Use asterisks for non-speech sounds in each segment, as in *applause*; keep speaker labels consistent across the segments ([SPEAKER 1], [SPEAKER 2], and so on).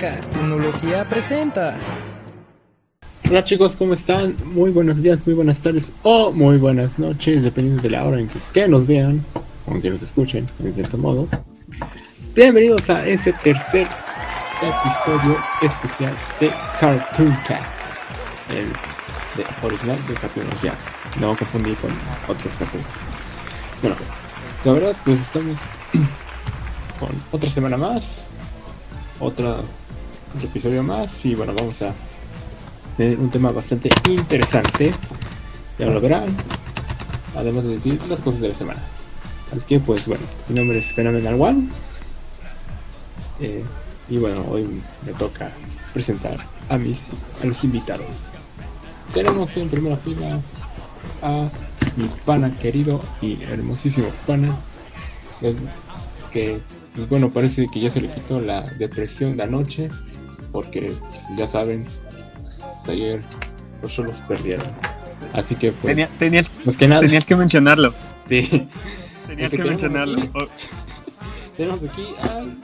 [SPEAKER 1] Cartunología presenta.
[SPEAKER 2] Hola chicos, ¿cómo están? Muy buenos días, muy buenas tardes o muy buenas noches, dependiendo de la hora en que, nos vean o que nos escuchen, en cierto modo. Bienvenidos a este tercer episodio especial de Cartoon Cat, el de, original de Cartunología. No confundí con otros cartoons. Bueno, la verdad, pues estamos *clears throat* con otra semana más, otra, otro episodio más y bueno, vamos a tener un tema bastante interesante, ya lo verán, además de decir las cosas de la semana. Así que pues bueno, mi nombre es Phenomenal One eh, y bueno, hoy me toca presentar a mis a los invitados. Tenemos en primera fila a mi pana querido y hermosísimo pana que pues bueno parece que ya se le quitó la depresión de anoche porque pues, ya saben pues, ayer los solos perdieron así que pues
[SPEAKER 3] Tenía- tenías,
[SPEAKER 2] pues que nada
[SPEAKER 3] tenías que mencionarlo.
[SPEAKER 2] sí
[SPEAKER 3] Tenías que mencionarlo.
[SPEAKER 2] aquí-
[SPEAKER 3] Oh,
[SPEAKER 2] tenemos aquí al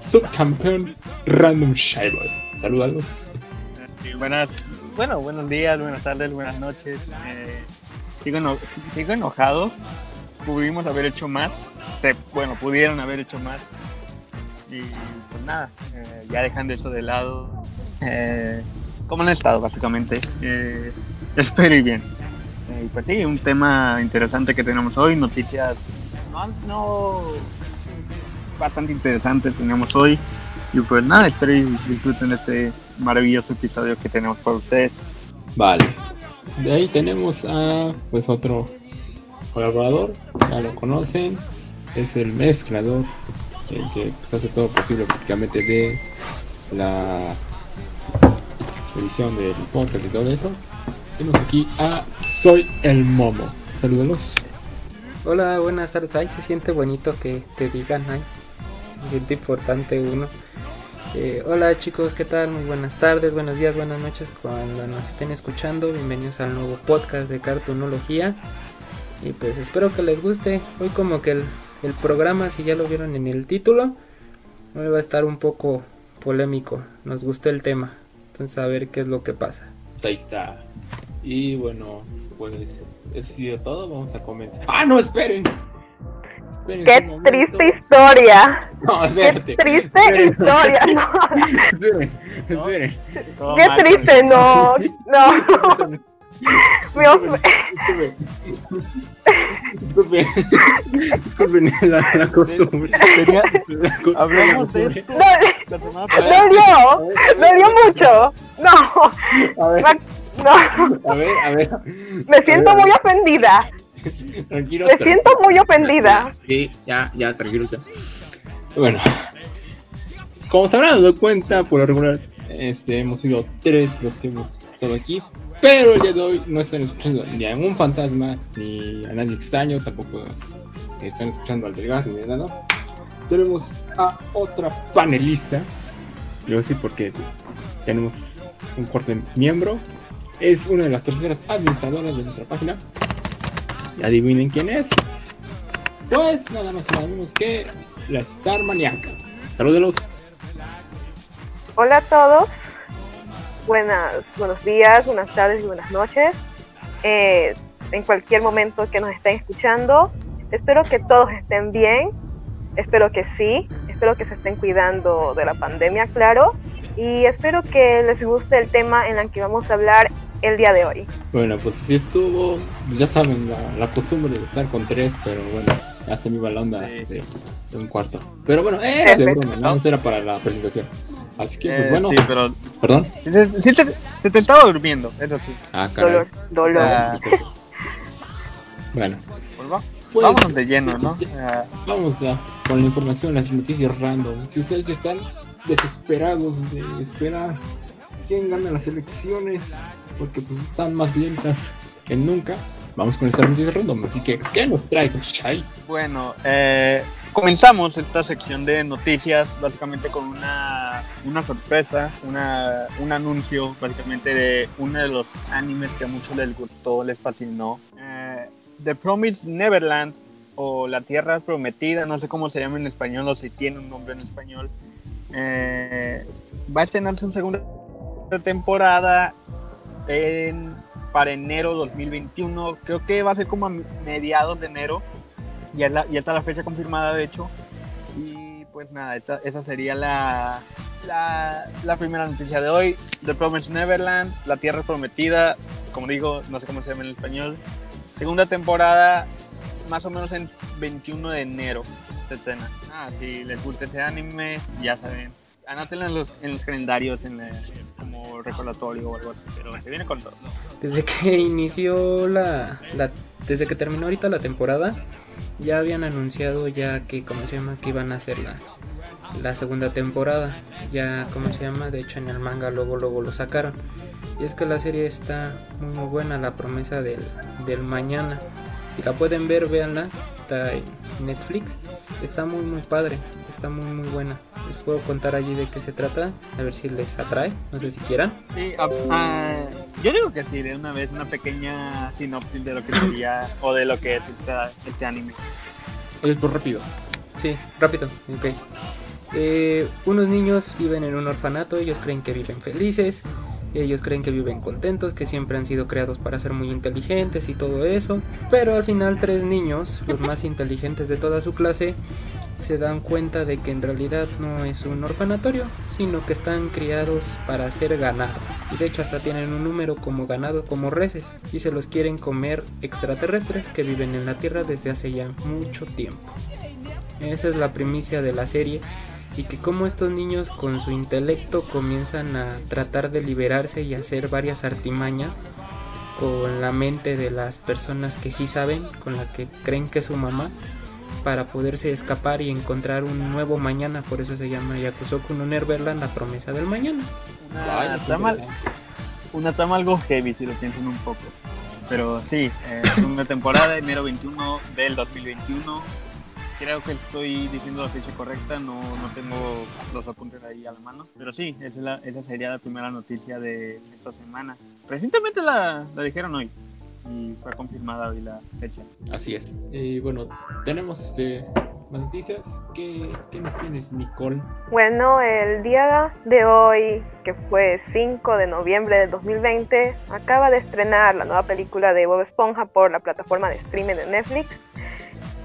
[SPEAKER 2] subcampeón Random Shyboy saludos
[SPEAKER 3] buenas, bueno, buenos días, buenas tardes, buenas noches. Eh, sigo, eno- sigo enojado. Pudimos haber hecho más. Se- bueno, pudieron haber hecho más. Y pues nada, eh, ya dejando eso de lado. Eh, ¿Cómo han estado, básicamente? Eh, espero y bien. Eh, y pues sí, un tema interesante que tenemos hoy, noticias no, no bastante interesantes tenemos hoy. Y pues nada, espero y disfruten este maravilloso episodio que tenemos para ustedes.
[SPEAKER 2] Vale. De ahí tenemos a pues otro colaborador, ya lo conocen, es el mezclador, el que pues, hace todo posible prácticamente de la edición del podcast y todo eso. Tenemos aquí a Soy el Momo. Saludos.
[SPEAKER 4] Hola, buenas tardes. Ay, se siente bonito que te digan, ay, se siente importante uno. Eh, hola chicos, ¿qué tal? Muy buenas tardes, buenos días, buenas noches cuando nos estén escuchando. Bienvenidos al nuevo podcast de Cartunología. Y pues espero que les guste. Hoy como que el, el programa, si ya lo vieron en el título, hoy va a estar un poco polémico. Nos gustó el tema. Entonces a ver qué es lo que pasa.
[SPEAKER 2] Ahí está. Y bueno, pues eso ha sido todo. Vamos a comenzar. ¡Ah, no! ¡Esperen! Esperen
[SPEAKER 5] Qué triste historia.
[SPEAKER 2] No,
[SPEAKER 5] Qué
[SPEAKER 2] espérate.
[SPEAKER 5] triste
[SPEAKER 2] Esperen.
[SPEAKER 5] historia. *laughs* No,
[SPEAKER 2] Esperen,
[SPEAKER 5] qué
[SPEAKER 3] mal,
[SPEAKER 5] triste. No, no.
[SPEAKER 2] Disculpen. Disculpen la, la costumbre.
[SPEAKER 3] Tenía- hablamos de esto
[SPEAKER 5] No,
[SPEAKER 3] la
[SPEAKER 5] dolió. Dolió mucho. No,
[SPEAKER 2] A ver,
[SPEAKER 5] no.
[SPEAKER 2] a ver, a ver.
[SPEAKER 5] Me siento muy ofendida.
[SPEAKER 2] Tranquilos.
[SPEAKER 5] Me siento muy ofendida.
[SPEAKER 2] Sí, ya, ya, tranquilos. ya. Bueno, como se habrán dado cuenta, por lo regular, este, hemos sido tres los que hemos estado aquí. Pero el de hoy no están escuchando ni a un fantasma, ni a nadie extraño, tampoco están escuchando al delgado ni nada. Tenemos a otra panelista. Le voy a decir porque tenemos un cuarto miembro. Es una de las terceras administradoras de nuestra página. Y adivinen quién es. Pues nada más y nada menos que la Star Maniaca. Saludos.
[SPEAKER 5] Hola a todos. Buenas, buenos días, buenas tardes y buenas noches. Eh, en cualquier momento que nos estén escuchando, espero que todos estén bien. Espero que sí. Espero que se estén cuidando de la pandemia, claro. Y espero que les guste el tema en el que vamos a hablar el día de hoy.
[SPEAKER 2] Bueno, pues así estuvo. Pues ya saben, la costumbre de estar con tres, pero bueno, ya se me iba la onda
[SPEAKER 3] Sí.
[SPEAKER 2] de, de un cuarto. Pero bueno, era de broma, no era para la presentación. Así que, pues
[SPEAKER 3] Eh,
[SPEAKER 2] bueno,
[SPEAKER 3] sí, pero
[SPEAKER 2] perdón.
[SPEAKER 3] sí, te- te, se te estaba durmiendo, eso sí.
[SPEAKER 2] Ah, caray.
[SPEAKER 5] Dolor, dolor.
[SPEAKER 3] Ah.
[SPEAKER 2] Bueno,
[SPEAKER 3] Pues
[SPEAKER 2] pues
[SPEAKER 3] vámonos de lleno, ¿no? Ah,
[SPEAKER 2] vamos ya con la información, las noticias random. Si ustedes ya están desesperados de esperar quién gana las elecciones, porque pues están más lentas que nunca, vamos con estas noticias random. Así que, ¿qué nos trae, Shai?
[SPEAKER 3] Bueno, eh, comenzamos esta sección de noticias básicamente con una, una sorpresa, una, un anuncio básicamente de uno de los animes que a muchos les gustó, les fascinó. Eh, The Promised Neverland o La Tierra Prometida, no sé cómo se llama en español o si tiene un nombre en español. eh, va a estrenar su segunda temporada en, para enero 2021. Creo que va a ser como a mediados de enero. Ya, la, ya está la fecha confirmada, de hecho. Y pues nada, esta, esa sería la, la, la, primera noticia de hoy. The Promised Neverland, La Tierra Prometida. Como digo, no sé cómo se llama en español. Segunda temporada, más o menos en 21 de enero se estrena. Ah, si les gusta ese anime, ya saben. Anótenlo en los, en los calendarios en como recordatorio o algo así, pero se viene con todo.
[SPEAKER 4] Desde que *laughs* inició la, la, desde que terminó ahorita la temporada, ya habían anunciado ya que, ¿cómo se llama? Que iban a hacer la, la segunda temporada. Ya, ¿cómo se llama? De hecho, en el manga luego, luego lo sacaron. Y es que la serie está muy, muy buena, la promesa del, del mañana. Si la pueden ver, véanla. Está en Netflix. Está muy, muy padre. Está muy, muy buena. Les puedo contar allí de qué se trata. A ver si les atrae. No sé si quieran.
[SPEAKER 3] Sí, uh, yo digo que sí, de una vez, una pequeña sinopsis de lo que sería o de lo que es este, este anime.
[SPEAKER 2] Es por rápido.
[SPEAKER 4] Sí, rápido. Ok. Eh, unos niños viven en un orfanato, ellos creen que viven felices, ellos creen que viven contentos, que siempre han sido creados para ser muy inteligentes y todo eso, pero al final tres niños, los más inteligentes de toda su clase, se dan cuenta de que en realidad no es un orfanatorio, sino que están criados para ser ganado. Y de hecho hasta tienen un número como ganado, como reses, y se los quieren comer extraterrestres que viven en la Tierra desde hace ya mucho tiempo. Esa es la primicia de la serie y que como estos niños con su intelecto comienzan a tratar de liberarse y hacer varias artimañas con la mente de las personas que sí saben, con la que creen que es su mamá, para poderse escapar y encontrar un nuevo mañana, por eso se llama Yakusoku no Neverland, la promesa del mañana.
[SPEAKER 3] Una trama, una trama algo heavy si lo piensan un poco. Pero sí, eh, una temporada, enero 21 del 2021 creo que estoy diciendo la fecha correcta, no, no tengo los apuntes ahí a la mano, pero sí, esa, es la, esa sería la primera noticia de esta semana. Recientemente la, la dijeron hoy y fue confirmada hoy la fecha.
[SPEAKER 2] Así es. Y bueno, tenemos este, más noticias. ¿Qué, ¿Qué nos tienes, Nicole?
[SPEAKER 5] Bueno, el día de hoy, que fue 5 de noviembre de 2020, acaba de estrenar la nueva película de Bob Esponja por la plataforma de streaming de Netflix.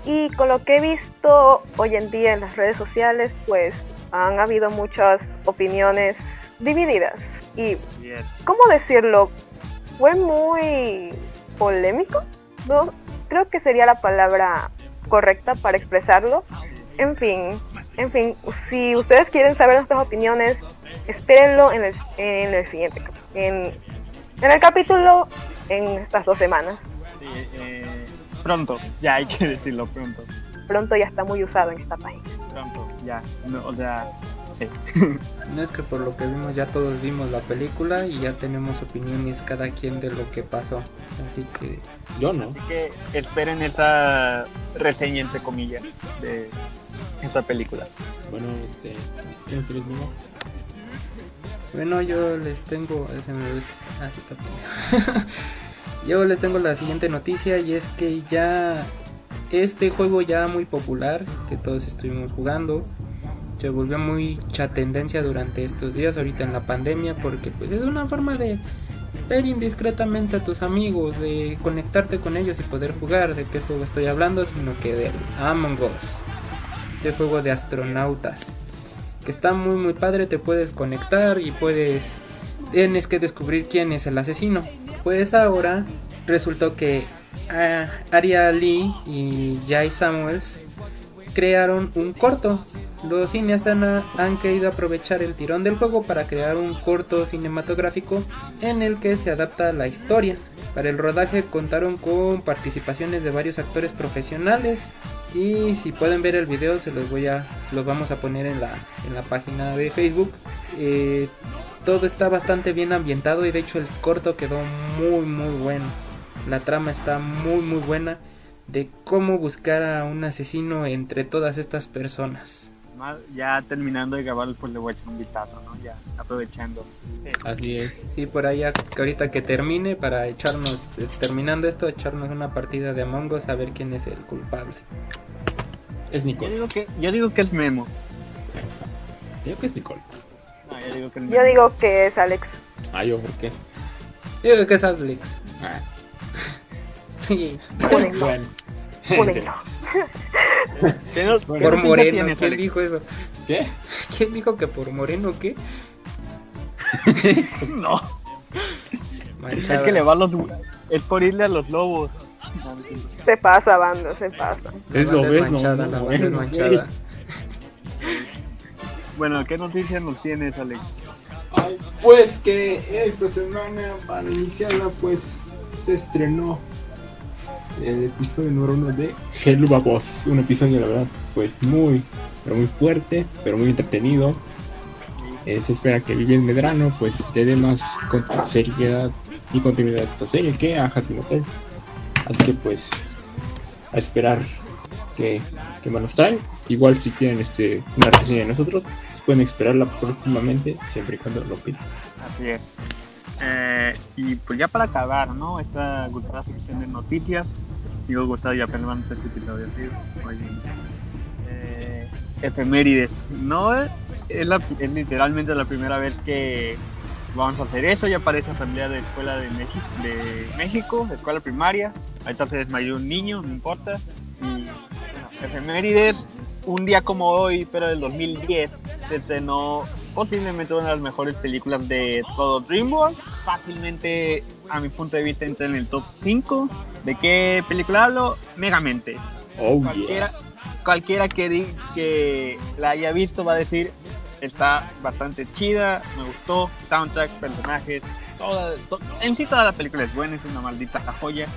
[SPEAKER 5] Y con lo que he visto hoy en día en las redes sociales, pues han habido muchas opiniones divididas. Y, ¿cómo decirlo? Fue muy polémico. No, creo que sería la palabra correcta para expresarlo. En fin, en fin, si ustedes quieren saber nuestras opiniones, espérenlo en el, en el siguiente, en, en el capítulo en estas dos semanas.
[SPEAKER 3] Sí, eh, pronto, ya hay que decirlo pronto.
[SPEAKER 5] Pronto ya está muy usado en esta página.
[SPEAKER 3] Pronto, ya, no, o sea, sí. *laughs*
[SPEAKER 4] No es que por lo que vimos ya todos vimos la película y ya tenemos opiniones cada quien de lo que pasó. Así que
[SPEAKER 2] yo no.
[SPEAKER 3] Así que esperen esa reseña entre comillas de esta película.
[SPEAKER 2] Bueno, este, ¿quién tienes mismo?
[SPEAKER 4] Bueno, yo les tengo. Ah, sí, está *laughs* Yo les tengo la siguiente noticia y es que ya este juego ya muy popular que todos estuvimos jugando se volvió mucha tendencia durante estos días ahorita en la pandemia porque pues es una forma de ver indiscretamente a tus amigos, de conectarte con ellos y poder jugar. ¿De qué juego estoy hablando? Sino que de Among Us, este juego de astronautas que está muy muy padre, te puedes conectar y puedes tienes que descubrir quién es el asesino. Pues ahora resultó que uh, Aria Lee y Jay Samuels crearon un corto. Los cineastas han querido aprovechar el tirón del juego para crear un corto cinematográfico en el que se adapta la historia. Para el rodaje contaron con participaciones de varios actores profesionales y si pueden ver el video se los voy a los vamos a poner en la, en la página de Facebook. Eh, todo está bastante bien ambientado y de hecho el corto quedó muy muy bueno. La trama está muy muy buena de cómo buscar a un asesino entre todas estas personas.
[SPEAKER 3] Ya terminando de grabar, pues le voy a echar un vistazo, ¿no? Ya aprovechando.
[SPEAKER 2] Así es.
[SPEAKER 4] Sí, por ahí ahorita que termine, para echarnos, eh, terminando esto, echarnos una partida de Among Us a ver quién es el culpable.
[SPEAKER 2] Es Nico.
[SPEAKER 3] Yo digo que, yo digo que es Memo.
[SPEAKER 2] Yo creo que es Nicole.
[SPEAKER 3] No, yo digo que
[SPEAKER 5] Yo digo que es Alex.
[SPEAKER 2] Ah, yo, ¿por qué?
[SPEAKER 4] Yo creo que es Alex.
[SPEAKER 2] Ah,
[SPEAKER 4] Sí.
[SPEAKER 2] Bueno.
[SPEAKER 5] Únenlo.
[SPEAKER 3] ¿Qué nos- qué
[SPEAKER 4] Por moreno,
[SPEAKER 3] tienes,
[SPEAKER 4] ¿quién
[SPEAKER 3] Alex?
[SPEAKER 4] dijo eso?
[SPEAKER 2] ¿Qué? *laughs*
[SPEAKER 4] ¿Quién dijo que por moreno qué? *laughs*
[SPEAKER 3] No,
[SPEAKER 4] Manchada.
[SPEAKER 3] es que le va a los. Es por irle a los lobos.
[SPEAKER 5] Se pasa, banda, se pasa.
[SPEAKER 2] Es lo ves,
[SPEAKER 4] es
[SPEAKER 2] no,
[SPEAKER 4] manchada,
[SPEAKER 2] no,
[SPEAKER 4] la
[SPEAKER 2] bueno,
[SPEAKER 4] es manchada. *laughs*
[SPEAKER 3] Bueno, ¿qué noticias nos tienes, Alex?
[SPEAKER 2] Ay, pues que esta semana para iniciarla pues se estrenó el episodio número uno de Helva Boss, un episodio la verdad pues muy pero muy fuerte, pero muy entretenido. Eh, se espera que Vivian Medrano pues te dé más seriedad y continuidad a esta serie que a Hazbin Hotel. Así que pues a esperar que, que más nos traen. Igual si quieren este una reseña de nosotros, pues, pueden esperarla próximamente siempre y cuando lo pidan.
[SPEAKER 3] Así es. Eh, y pues ya para acabar, ¿no? Esta gustada sección de noticias. Digo gustado ya apenas este episodio, tío. Oye. Eh, efemérides. No es, la- es literalmente la primera vez que vamos a hacer eso. Ya parece asamblea de escuela de México, de México, de escuela primaria. Ahorita se desmayó un niño, no importa. Y efemérides, un día como hoy, pero del 2010, se estrenó posiblemente una de las mejores películas de todo DreamWorks. Fácilmente, a mi punto de vista, entra en el top 5. ¿De qué película hablo? Megamente.
[SPEAKER 2] Oh, yeah.
[SPEAKER 3] Cualquiera, cualquiera que, di- que la haya visto va a decir está bastante chida, me gustó, soundtrack, personajes, toda, to- en sí toda la película es buena, es una maldita joya.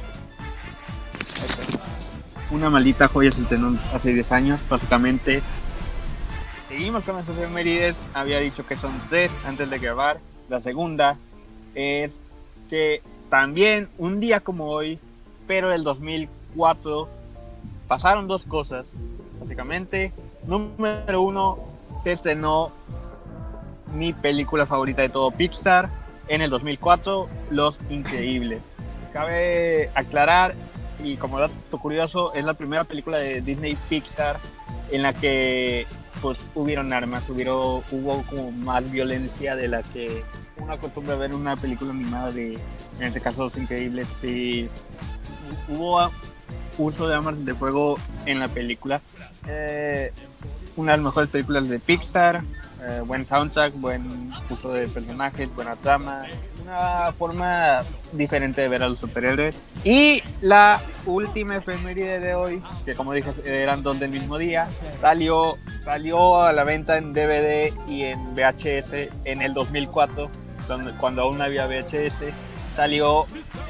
[SPEAKER 3] Una maldita joya se estrenó hace 10 años, básicamente. Seguimos con las efemérides, había dicho que son tres antes de grabar. La segunda es que también un día como hoy, pero el 2004, pasaron dos cosas, básicamente. Número uno, se estrenó mi película favorita de todo Pixar en el 2004, Los Increíbles. Cabe aclarar, y como dato curioso, es la primera película de Disney Pixar en la que pues hubieron armas, hubieron, hubo como más violencia de la que uno acostumbra ver en una película animada de, en este caso, Los Increíbles. Sí, hubo uso de armas de fuego en la película. Eh, una de las mejores películas de Pixar, eh, buen soundtrack, buen uso de personajes, buena trama, una forma diferente de ver a los superhéroes. Y la última efeméride de hoy, que como dije eran dos del mismo día, salió, salió a la venta en DVD y en VHS en el 2004, donde, cuando aún no había VHS. Salió,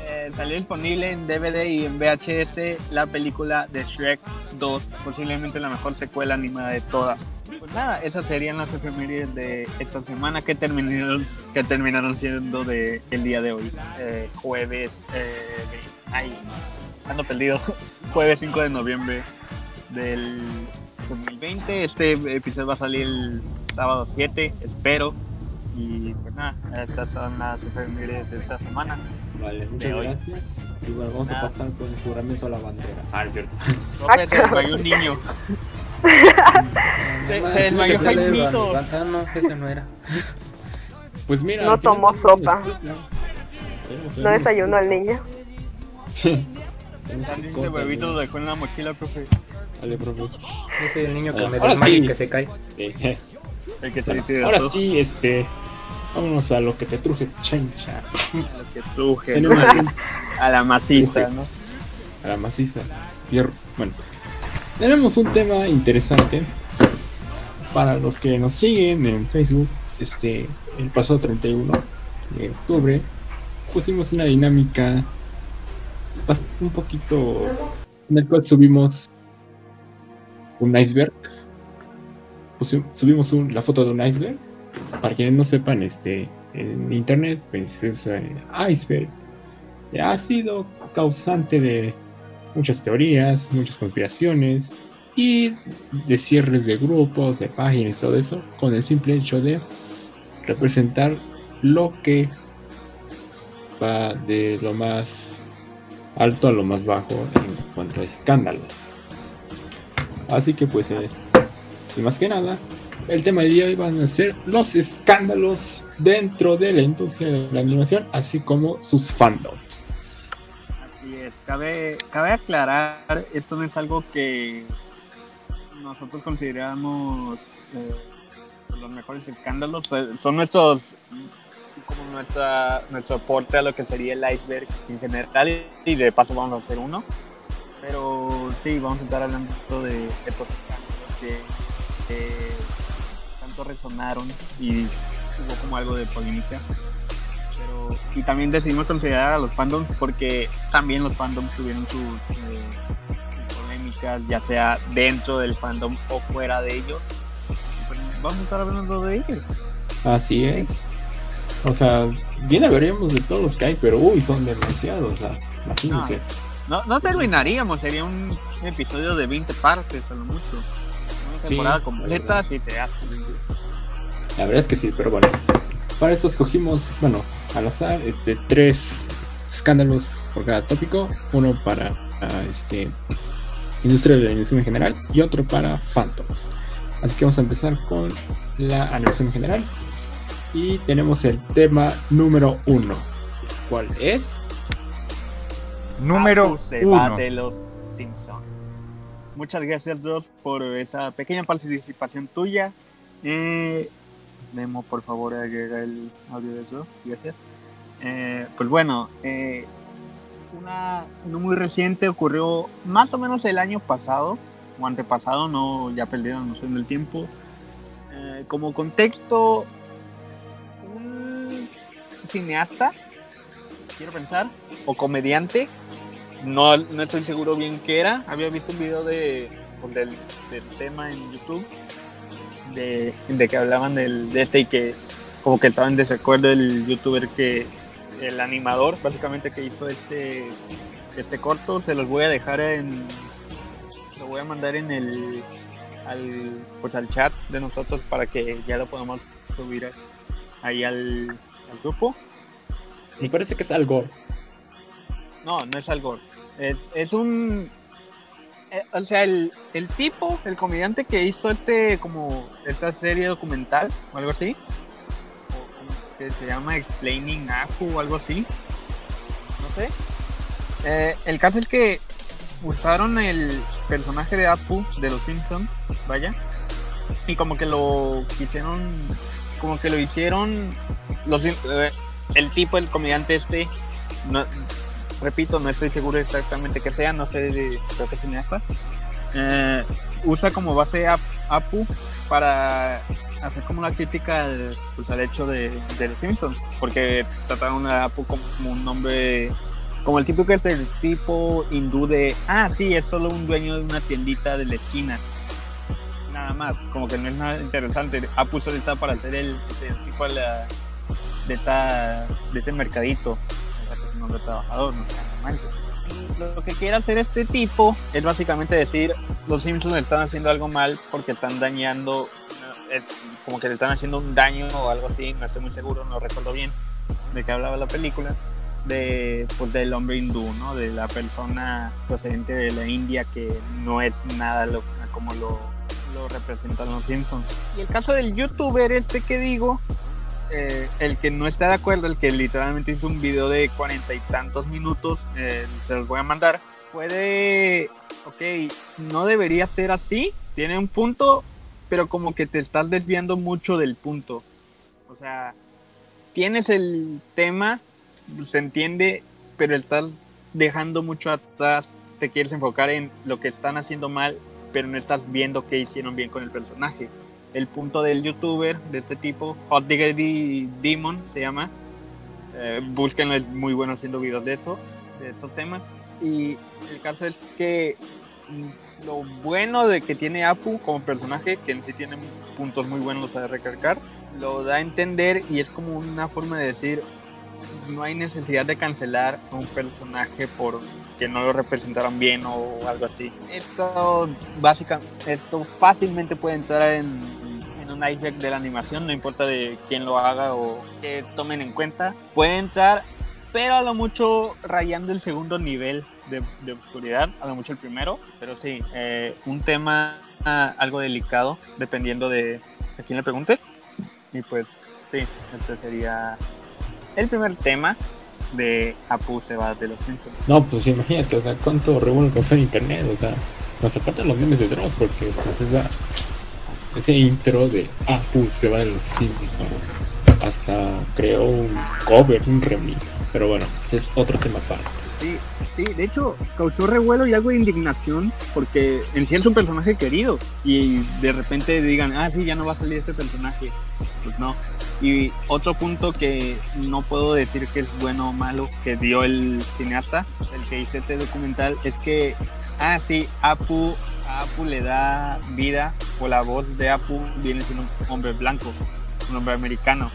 [SPEAKER 3] eh, salió disponible en DVD y en VHS la película de Shrek 2, posiblemente la mejor secuela animada de toda. Pues nada, esas serían las efemérides de esta semana que terminaron, que terminaron siendo de el día de hoy, eh, jueves, eh, de- ando perdido, *laughs* jueves 5 de noviembre del 2020. Este episodio va a salir el sábado 7, espero. Y pues nada, estas son las efemérides de esta semana.
[SPEAKER 2] Vale,
[SPEAKER 3] De
[SPEAKER 2] muchas
[SPEAKER 3] hoy.
[SPEAKER 2] gracias. Y bueno, vamos a pasar con el juramento a la bandera. Ah, es cierto.
[SPEAKER 3] Profe, *laughs* se desmayó un niño. Se-
[SPEAKER 4] Ah,
[SPEAKER 3] se desmayó Jaimito.
[SPEAKER 4] Ah, no, ese no era. *laughs*
[SPEAKER 2] Pues mira.
[SPEAKER 5] No tomó sopa. No desayunó el niño.
[SPEAKER 3] Ese huevito lo dejó en la mochila, profe.
[SPEAKER 2] Vale, profe.
[SPEAKER 4] Yo soy el niño que me
[SPEAKER 2] sí.
[SPEAKER 4] desmaya y que se cae.
[SPEAKER 2] Sí. *laughs*
[SPEAKER 3] El que
[SPEAKER 2] Bueno,
[SPEAKER 3] dice
[SPEAKER 2] ahora sí, este. Vámonos a lo que te truje, chancha.
[SPEAKER 3] Lo que truje, *laughs* a la maciza, ¿no?
[SPEAKER 2] a la maciza. Fierro. Bueno, tenemos un tema interesante para los que nos siguen en Facebook. Este, el pasado 31 de octubre pusimos una dinámica un poquito en el cual subimos un iceberg. Pusi- subimos un- la foto de un iceberg. Para quienes no sepan, este, en internet, pues es eh, iceberg. Ha sido causante de muchas teorías, muchas conspiraciones y de cierres de grupos, de páginas todo eso, con el simple hecho de representar lo que va de lo más alto a lo más bajo en cuanto a escándalos. Así que pues, eh, sin más que nada, El tema de hoy van a ser los escándalos dentro de la industria de la animación, así como sus fandoms.
[SPEAKER 3] Así es, cabe, cabe aclarar, esto no es algo que nosotros consideramos eh, los mejores escándalos, eh, son nuestros como nuestra, nuestro aporte a lo que sería el iceberg en general y de paso vamos a hacer uno. Pero sí, vamos a estar hablando de, de que, tanto resonaron y hubo como algo de polémica. Pero, y también decidimos considerar a los fandoms porque también los fandoms tuvieron sus eh, polémicas, ya sea dentro del fandom o fuera de ellos. Pues vamos a estar hablando de ellos.
[SPEAKER 2] Así es. O sea, bien hablaríamos de todos los que hay, pero uy, son demasiados. Imagínense.
[SPEAKER 3] No, no terminaríamos, sería un episodio de 20 partes a lo mucho. Una temporada completa si se hace.
[SPEAKER 2] La verdad es que sí, pero bueno. Para eso escogimos, bueno, al azar, este, tres escándalos por cada tópico. Uno para ah, este, industria de la animación en general y otro para Phantoms. Así que vamos a empezar con la animación en general. Y tenemos el tema número uno. ¿Cuál es?
[SPEAKER 1] Número
[SPEAKER 3] Apu se va
[SPEAKER 1] 1.
[SPEAKER 3] de los Simpsons. Muchas gracias, Dross, por esa pequeña participación tuya. Eh, Memo, por favor, agrega el audio de Dross. Gracias. Eh, pues bueno, eh, una no muy reciente ocurrió más o menos el año pasado o antepasado, no ya perdieron noción del tiempo. Eh, como contexto, cineasta, quiero pensar, o comediante, no, no estoy seguro bien qué era. Había visto un video de, pues, del, tema en YouTube de, de que hablaban del, de este y que como que estaba en desacuerdo el youtuber que el animador básicamente que hizo este este corto se los voy a dejar en lo voy a mandar en el al pues al chat de nosotros para que ya lo podamos subir ahí al, al grupo
[SPEAKER 2] Me parece que es algo.
[SPEAKER 3] no, no es algo. Es, es un. eh, o sea, el, el tipo, el comediante que hizo este, como, esta serie documental o algo así, o como que se llama Explaining Apu o algo así, no sé. Eh, el caso es que usaron el personaje de Apu de los Simpsons, vaya, y como que lo quisieron, como que lo hicieron, los, eh, el tipo, el comediante este, no, repito, no estoy seguro exactamente qué sea, no sé de creo que cineasta. Eh, usa como base a Apu para hacer como una crítica al, pues, hecho de, los Simpsons, porque trataron a Apu como, un nombre, como el que es del tipo hindú de, ah, sí, es solo un dueño de una tiendita de la esquina. Nada más, como que no es nada interesante. Apu solo está para hacer el, el tipo de, la, de, esta, de este mercadito un hombre trabajador, no no. Lo que quiere hacer este tipo es básicamente decir, los Simpsons están haciendo algo mal porque están dañando, no, como que le están haciendo un daño o algo así, no estoy muy seguro, no recuerdo bien de qué hablaba la película, de pues del hombre hindú, ¿no? De la persona procedente de la India que no es nada lo, como lo, lo representan los Simpsons. Y el caso del youtuber este que digo, eh, el que no está de acuerdo, el que literalmente hizo un video de cuarenta y tantos minutos, eh, se los voy a mandar, puede, ok, no debería ser así, tiene un punto, pero como que te estás desviando mucho del punto. O sea, tienes el tema, se entiende, pero estás dejando mucho atrás, te quieres enfocar en lo que están haciendo mal, pero no estás viendo qué hicieron bien con el personaje el punto del youtuber de este tipo, Hot Diggity Demon se llama. Eh, búsquenlo, es muy bueno haciendo videos de esto, de estos temas. Y el caso es que lo bueno de que tiene Apu como personaje, que en sí tiene puntos muy buenos a recalcar, lo da a entender y es como una forma de decir, no hay necesidad de cancelar a un personaje por que no lo representaron bien o algo así. Esto básicamente, esto fácilmente puede entrar en, en un iceberg de la animación, no importa de quién lo haga o que tomen en cuenta. Puede entrar pero a lo mucho rayando el segundo nivel de, de oscuridad, a lo mucho el primero, pero sí, eh, un tema algo delicado, dependiendo de a quién le preguntes. Y pues sí, este sería el primer tema de Apu se va de los Simpsons.
[SPEAKER 2] No, pues imagínate, o sea, cuánto revuelo causó en internet, o sea, más aparte de los memes de Dross, porque pues esa, ese intro de Apu se va de los Simpsons, hasta creó un cover, un remix, pero bueno, ese es otro tema aparte.
[SPEAKER 3] Sí, sí, de hecho causó revuelo y algo de indignación porque en sí es un personaje querido y de repente digan, ah, sí, ya no va a salir este personaje. Pues no. Y otro punto que no puedo decir que es bueno o malo que dio el cineasta, el que hizo este documental, es que, ah, sí, Apu, Apu le da vida o la voz de Apu viene siendo un hombre blanco, un hombre americano.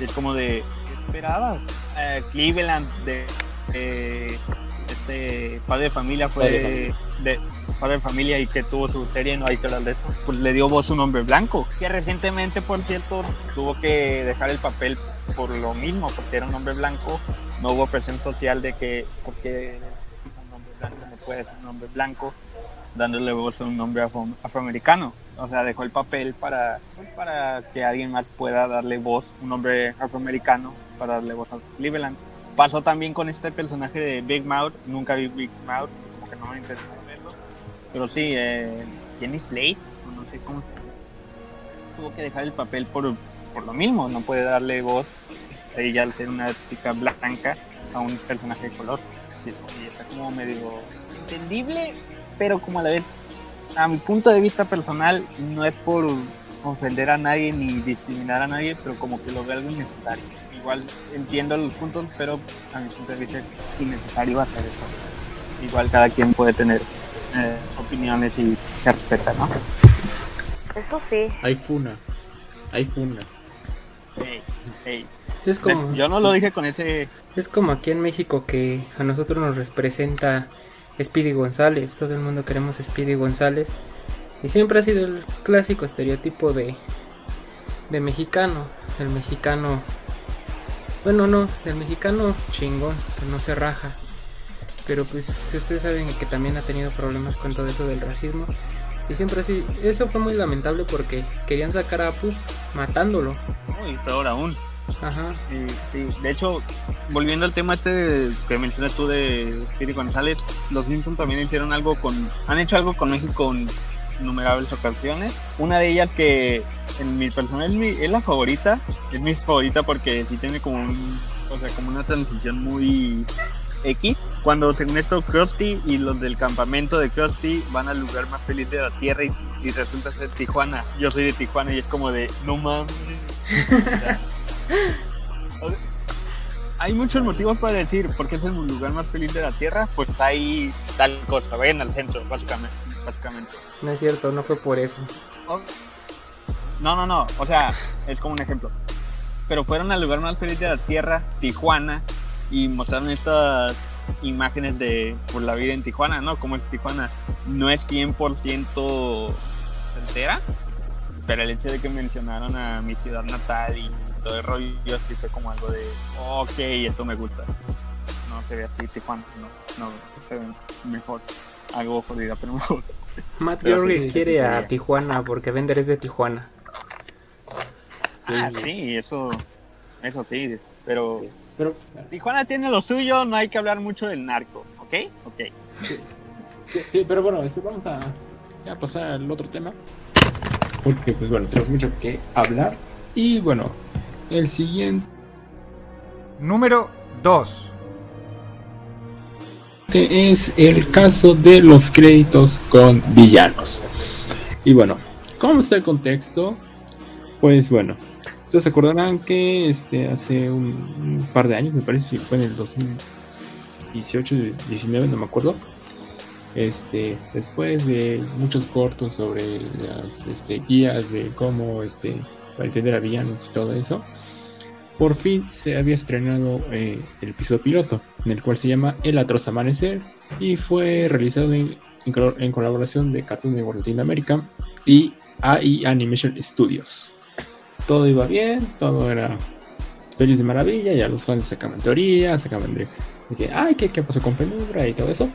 [SPEAKER 3] Es como de, ¿qué esperabas? Eh, Cleveland de eh, este padre de familia fue
[SPEAKER 2] Padre de
[SPEAKER 3] padre de familia y que tuvo su serie, no hay que hablar de eso, pues le dio voz un hombre blanco, que recientemente, por cierto, tuvo que dejar el papel por lo mismo, porque era un hombre blanco, no hubo presión social de que, porque un hombre blanco no puede ser un hombre blanco, dándole voz a un hombre afro- afroamericano. O sea, dejó el papel para, pues, para que alguien más pueda darle voz, un hombre afroamericano, para darle voz a Cleveland. Pasó también con este personaje de Big Mouth, nunca vi Big Mouth, como que no me interesó verlo. Pero sí, eh, Jenny Slate, no sé cómo se tuvo que dejar el papel por, por lo mismo, no puede darle voz ella al ser una chica blanca a un personaje de color. Y está como medio entendible, pero como a la vez, a mi punto de vista personal, no es por ofender a nadie ni discriminar a nadie, pero como que lo veo algo innecesario. Igual entiendo los puntos, pero a mi punto de vista es innecesario hacer eso. Igual cada quien puede tener eh, opiniones y se respeta, ¿no?
[SPEAKER 5] Eso sí.
[SPEAKER 2] Hay funa, hay funa.
[SPEAKER 3] Ey, ey.
[SPEAKER 4] Es como,
[SPEAKER 3] Yo no lo dije con ese...
[SPEAKER 4] es como aquí en México que a nosotros nos representa Speedy González. Todo el mundo queremos Speedy González. Y siempre ha sido el clásico estereotipo de, de mexicano. El mexicano. Bueno, no, del mexicano chingón, que no se raja. Pero pues ustedes saben que también ha tenido problemas con todo eso del racismo. Y siempre así, eso fue muy lamentable porque querían sacar a Apu matándolo.
[SPEAKER 3] Uy, peor aún.
[SPEAKER 4] Ajá.
[SPEAKER 3] Sí, sí. De hecho, volviendo al tema este de- que mencionas tú de Speedy González, los Simpsons también hicieron algo con, han hecho algo con México innumerables ocasiones. Una de ellas que en mi personal es, mi- es la favorita, es mi favorita porque sí tiene como un, o sea, como una transición muy X. Cuando según esto Krusty y los del campamento de Krusty van al lugar más feliz de la tierra y, resulta ser Tijuana. Yo soy de Tijuana y es como de, no mames. *laughs* Hay muchos motivos para decir por qué es el lugar más feliz de la tierra, pues hay tal cosa, vayan al centro, básicamente.
[SPEAKER 4] No es cierto, no fue por eso.
[SPEAKER 3] No, no, no, o sea, es como un ejemplo. Pero fueron al lugar más feliz de la tierra, Tijuana, y mostraron estas imágenes de por la vida en Tijuana, ¿no? Como es Tijuana. No es 100% entera, pero el hecho de que mencionaron a mi ciudad natal y todo el rollo, sí fue como algo de, ok, esto me gusta. No se ve así Tijuana, no, no, se ve mejor. Algo jodida, pero mejor.
[SPEAKER 4] Matt
[SPEAKER 3] sí,
[SPEAKER 4] quiere
[SPEAKER 3] sí,
[SPEAKER 4] a
[SPEAKER 3] sí.
[SPEAKER 4] Tijuana porque Bender es de Tijuana.
[SPEAKER 3] Ah, sí, eso, eso sí, pero
[SPEAKER 2] Pero
[SPEAKER 3] Tijuana tiene lo suyo, no hay que hablar mucho del narco, ¿ok? Ok.
[SPEAKER 2] Sí, sí, pero bueno, este, vamos a ya pasar al otro tema. Porque, pues bueno, tenemos mucho que hablar. Y bueno, el siguiente
[SPEAKER 1] Número 2.
[SPEAKER 2] Es el caso de los créditos con villanos. Y bueno, ¿cómo está el contexto? Pues bueno, ustedes se acordarán que este hace un, un par de años, me parece, si fue en el 2018, 19, no me acuerdo. Este, después de muchos cortos sobre las este, guías de cómo este, para entender a villanos y todo eso, por fin se había estrenado eh, el episodio piloto, en el cual se llama El Atroz Amanecer, y fue realizado en, en en colaboración de Cartoon Network Latinoamérica y AI Animation Studios. Todo iba bien, todo era feliz de maravilla, ya los fans sacaban teorías, sacaban de, de que, ay, ¿qué, ¿qué pasó con Penumbra y todo eso.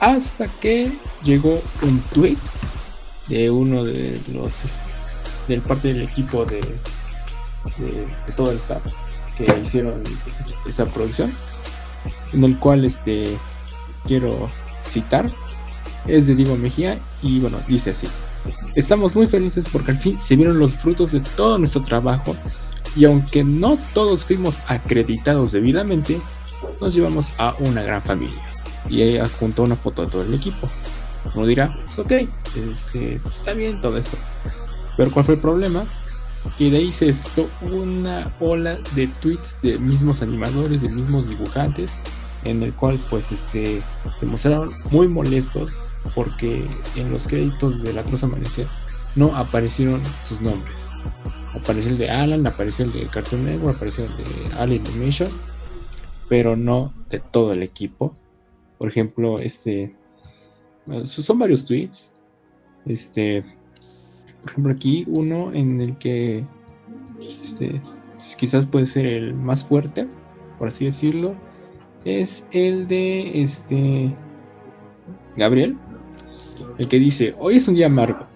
[SPEAKER 2] Hasta que llegó un tweet de uno de los del parte del equipo de, de, de todo el staff que hicieron esa producción en el cual este quiero citar es de Diego Mejía y bueno dice así estamos muy felices porque al fin se vieron los frutos de todo nuestro trabajo y aunque no todos fuimos acreditados debidamente nos llevamos a una gran familia y ahí adjuntó una foto de todo el equipo. Uno dirá pues ok este, pues, está bien todo esto pero cuál fue el problema que de ahí se esto una ola de tweets de mismos animadores, de mismos dibujantes, en el cual pues este se mostraron muy molestos porque en los créditos de La Cruz Amanecer no aparecieron sus nombres. Apareció el de Alan, apareció el de Cartoon Network, apareció el de Alien Animation, pero no de todo el equipo. Por ejemplo, este son varios tweets. Este por ejemplo aquí uno en el que este, quizás puede ser el más fuerte, por así decirlo, es el de este Gabriel, el que dice, hoy es un día amargo.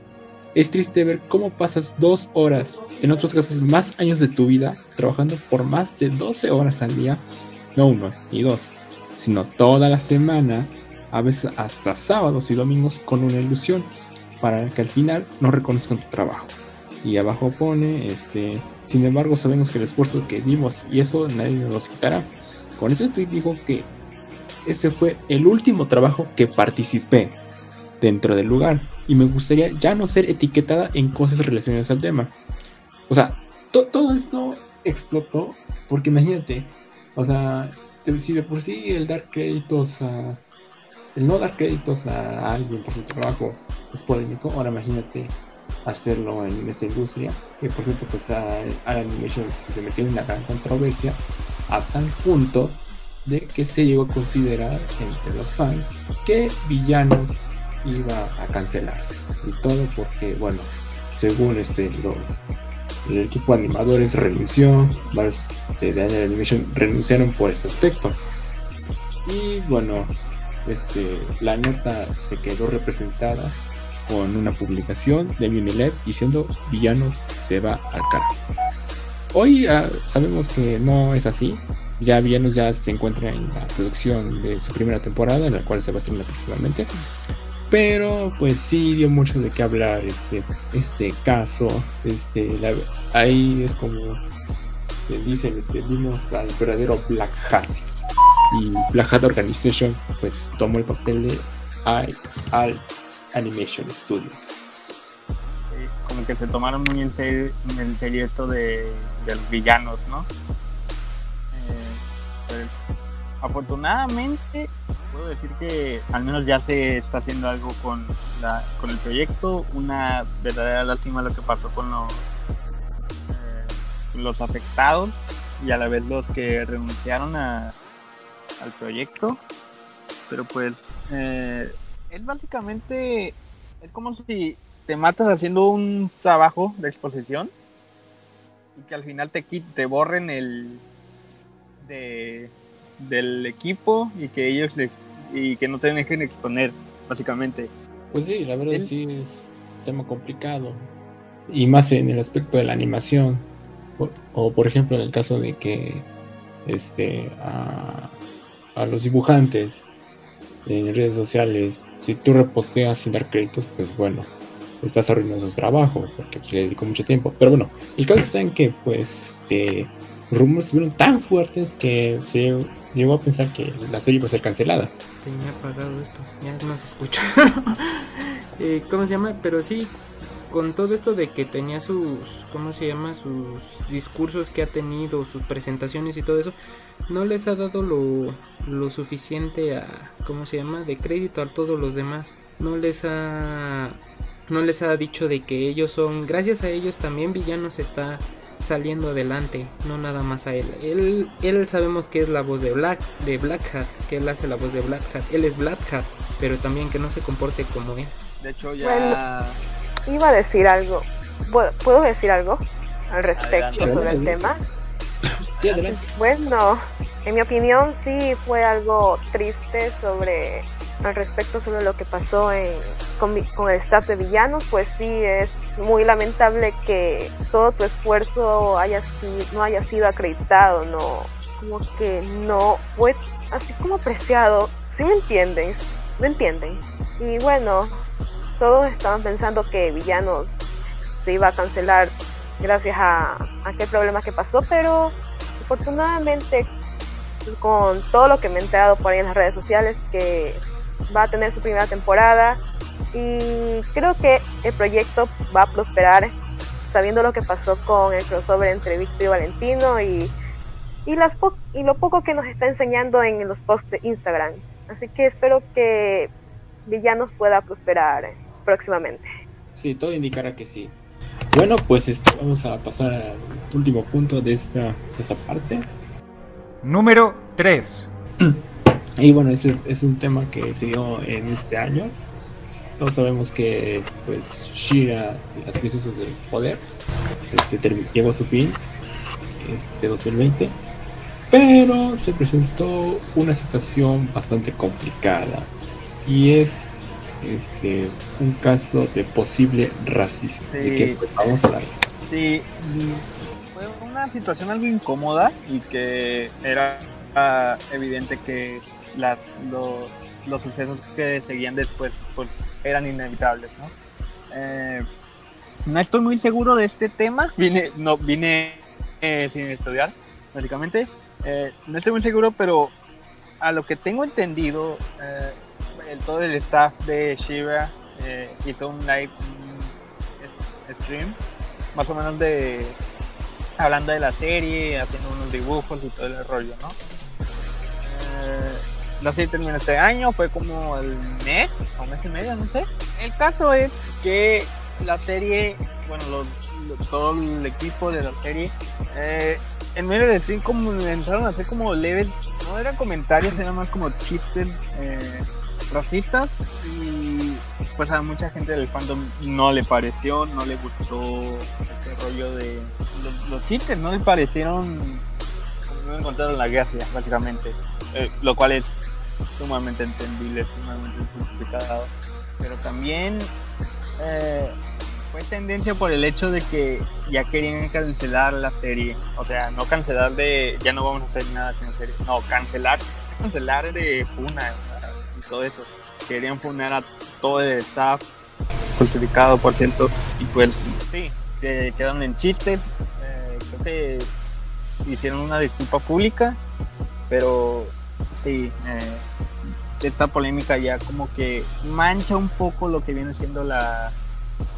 [SPEAKER 2] Es triste ver cómo pasas dos horas, en otros casos más años de tu vida, trabajando por más de 12 horas al día, no uno ni dos, sino toda la semana, a veces hasta sábados y domingos con una ilusión para que al final no reconozcan tu trabajo. Y abajo pone, este, sin embargo sabemos que el esfuerzo que dimos y eso nadie nos quitará. Con ese tweet dijo que ese fue el último trabajo que participé dentro del lugar y me gustaría ya no ser etiquetada en cosas relacionadas al tema. O sea, todo esto explotó porque imagínate, o sea, si de por sí el dar créditos a el no dar créditos a alguien por su trabajo es polémico, ahora imagínate hacerlo en esta industria, que por cierto pues a, a Animation se metió en una gran controversia a tal punto de que se llegó a considerar entre los fans que villanos iba a cancelarse. Y todo porque bueno según este los el equipo de animadores renunció varios de, de Animation renunciaron por ese aspecto. Y bueno este, la nota se quedó representada con una publicación de Unilev diciendo villanos se va al carajo. Hoy uh, sabemos que no es así. Ya Villanos ya se encuentra en la producción de su primera temporada, en la cual se va a estrenar próximamente. Pero pues sí dio mucho de qué hablar este, este caso. Este, ahí es como dicen, este, vimos al verdadero Black Hat y Black Hat Organization pues tomó el papel de Al Animation Studios.
[SPEAKER 3] como que se tomaron muy en serio, en serio esto de, los villanos, ¿no? Eh, pues, afortunadamente puedo decir que al menos ya se está haciendo algo con, con el proyecto. Una verdadera lástima lo que pasó con los, eh, los afectados y a la vez los que renunciaron a, al proyecto. Pero pues eh, es básicamente es como si te matas haciendo un trabajo de exposición y que al final te te borren el de, del equipo y que ellos y que no te dejen exponer básicamente.
[SPEAKER 2] Pues sí, la verdad ¿El? sí es un tema complicado y más en el aspecto de la animación o, o por ejemplo en el caso de que este a, a los dibujantes en redes sociales, si tú reposteas sin dar créditos, pues bueno, estás arruinando su trabajo, porque pues, le dedicó mucho tiempo. Pero bueno, el caso está en que pues los rumores fueron tan fuertes que se llegó a pensar que la serie iba a ser cancelada.
[SPEAKER 4] Tenía apagado esto, ya no se escucha. *laughs* eh, ¿Cómo se llama? Pero sí, con todo esto de que tenía sus, ¿cómo se llama? Sus discursos que ha tenido, sus presentaciones y todo eso, no les ha dado lo, lo suficiente a, ¿cómo se llama? De crédito a todos los demás. No les ha, no les ha dicho de que ellos son, gracias a ellos también Villanos está saliendo adelante, no nada más a él. Él, él sabemos que es la voz de Black, de Black Hat, que él hace la voz de Black Hat. Él es Black Hat, pero también que no se comporte como él.
[SPEAKER 3] De hecho ya... Bueno
[SPEAKER 5] iba a decir algo. ¿Puedo decir algo al respecto Adelante. sobre el tema?
[SPEAKER 2] Sí.
[SPEAKER 5] Bueno, en mi opinión sí fue algo triste sobre al respecto sobre lo que pasó en, con, vi- con el staff de villanos, pues sí es muy lamentable que todo tu esfuerzo haya sido, no haya sido acreditado, no, como que no fue así como apreciado. ¿Sí me entienden? ¿Me entienden? Y bueno, todos estaban pensando que villanos se iba a cancelar gracias a, aquel problema que pasó, pero afortunadamente con todo lo que me he enterado por ahí en las redes sociales que va a tener su primera temporada y creo que el proyecto va a prosperar sabiendo lo que pasó con el crossover entre Víctor y Valentino y, y, las po- y lo poco que nos está enseñando en los posts de Instagram. Así que espero que Villanos pueda prosperar próximamente.
[SPEAKER 2] Sí, todo indicará que sí. Bueno, pues este, vamos a pasar al último punto de esta, de esta parte.
[SPEAKER 1] Número 3. *clears throat*
[SPEAKER 2] Y bueno, ese es un tema que se dio en este año. Todos sabemos que pues Shira, las princesas del poder, este, llegó a su fin este 2020. Pero se presentó una situación bastante complicada. Y es este un caso de posible racismo. Así
[SPEAKER 3] Sí.
[SPEAKER 2] que pues, vamos a hablar.
[SPEAKER 3] Sí, fue una situación algo incómoda y que era ah, evidente que las, los, los sucesos que seguían después pues, eran inevitables, ¿no? Eh, no estoy muy seguro de este tema, vine, no, vine eh, sin estudiar, básicamente. Eh, no estoy muy seguro, pero a lo que tengo entendido, eh, todo el staff de Shiva eh, hizo un live stream más o menos de hablando de la serie, haciendo unos dibujos y todo el rollo, ¿no? Eh, la serie terminó este año, fue como el mes o mes y medio, no sé. El caso es que la serie, bueno, todo el equipo de la serie, eh, en medio de stream como empezaron a hacer como leves, no eran comentarios, eran más como chistes eh, racistas y pues a mucha gente del fandom no le pareció, no le gustó este rollo de los, chistes, no le parecieron no encontraron la gracia, básicamente, Eh, lo cual es sumamente entendible, sumamente justificado, pero también eh, fue tendencia por el hecho de que ya querían cancelar la serie, o sea, no cancelar de ya no vamos a hacer nada la serie, no, cancelar, cancelar de y todo eso, querían funar a todo el staff justificado por cierto y pues sí. que quedaron en chistes. Eh, creo que hicieron una disculpa pública pero sí eh, esta polémica ya como que mancha un poco lo que viene siendo la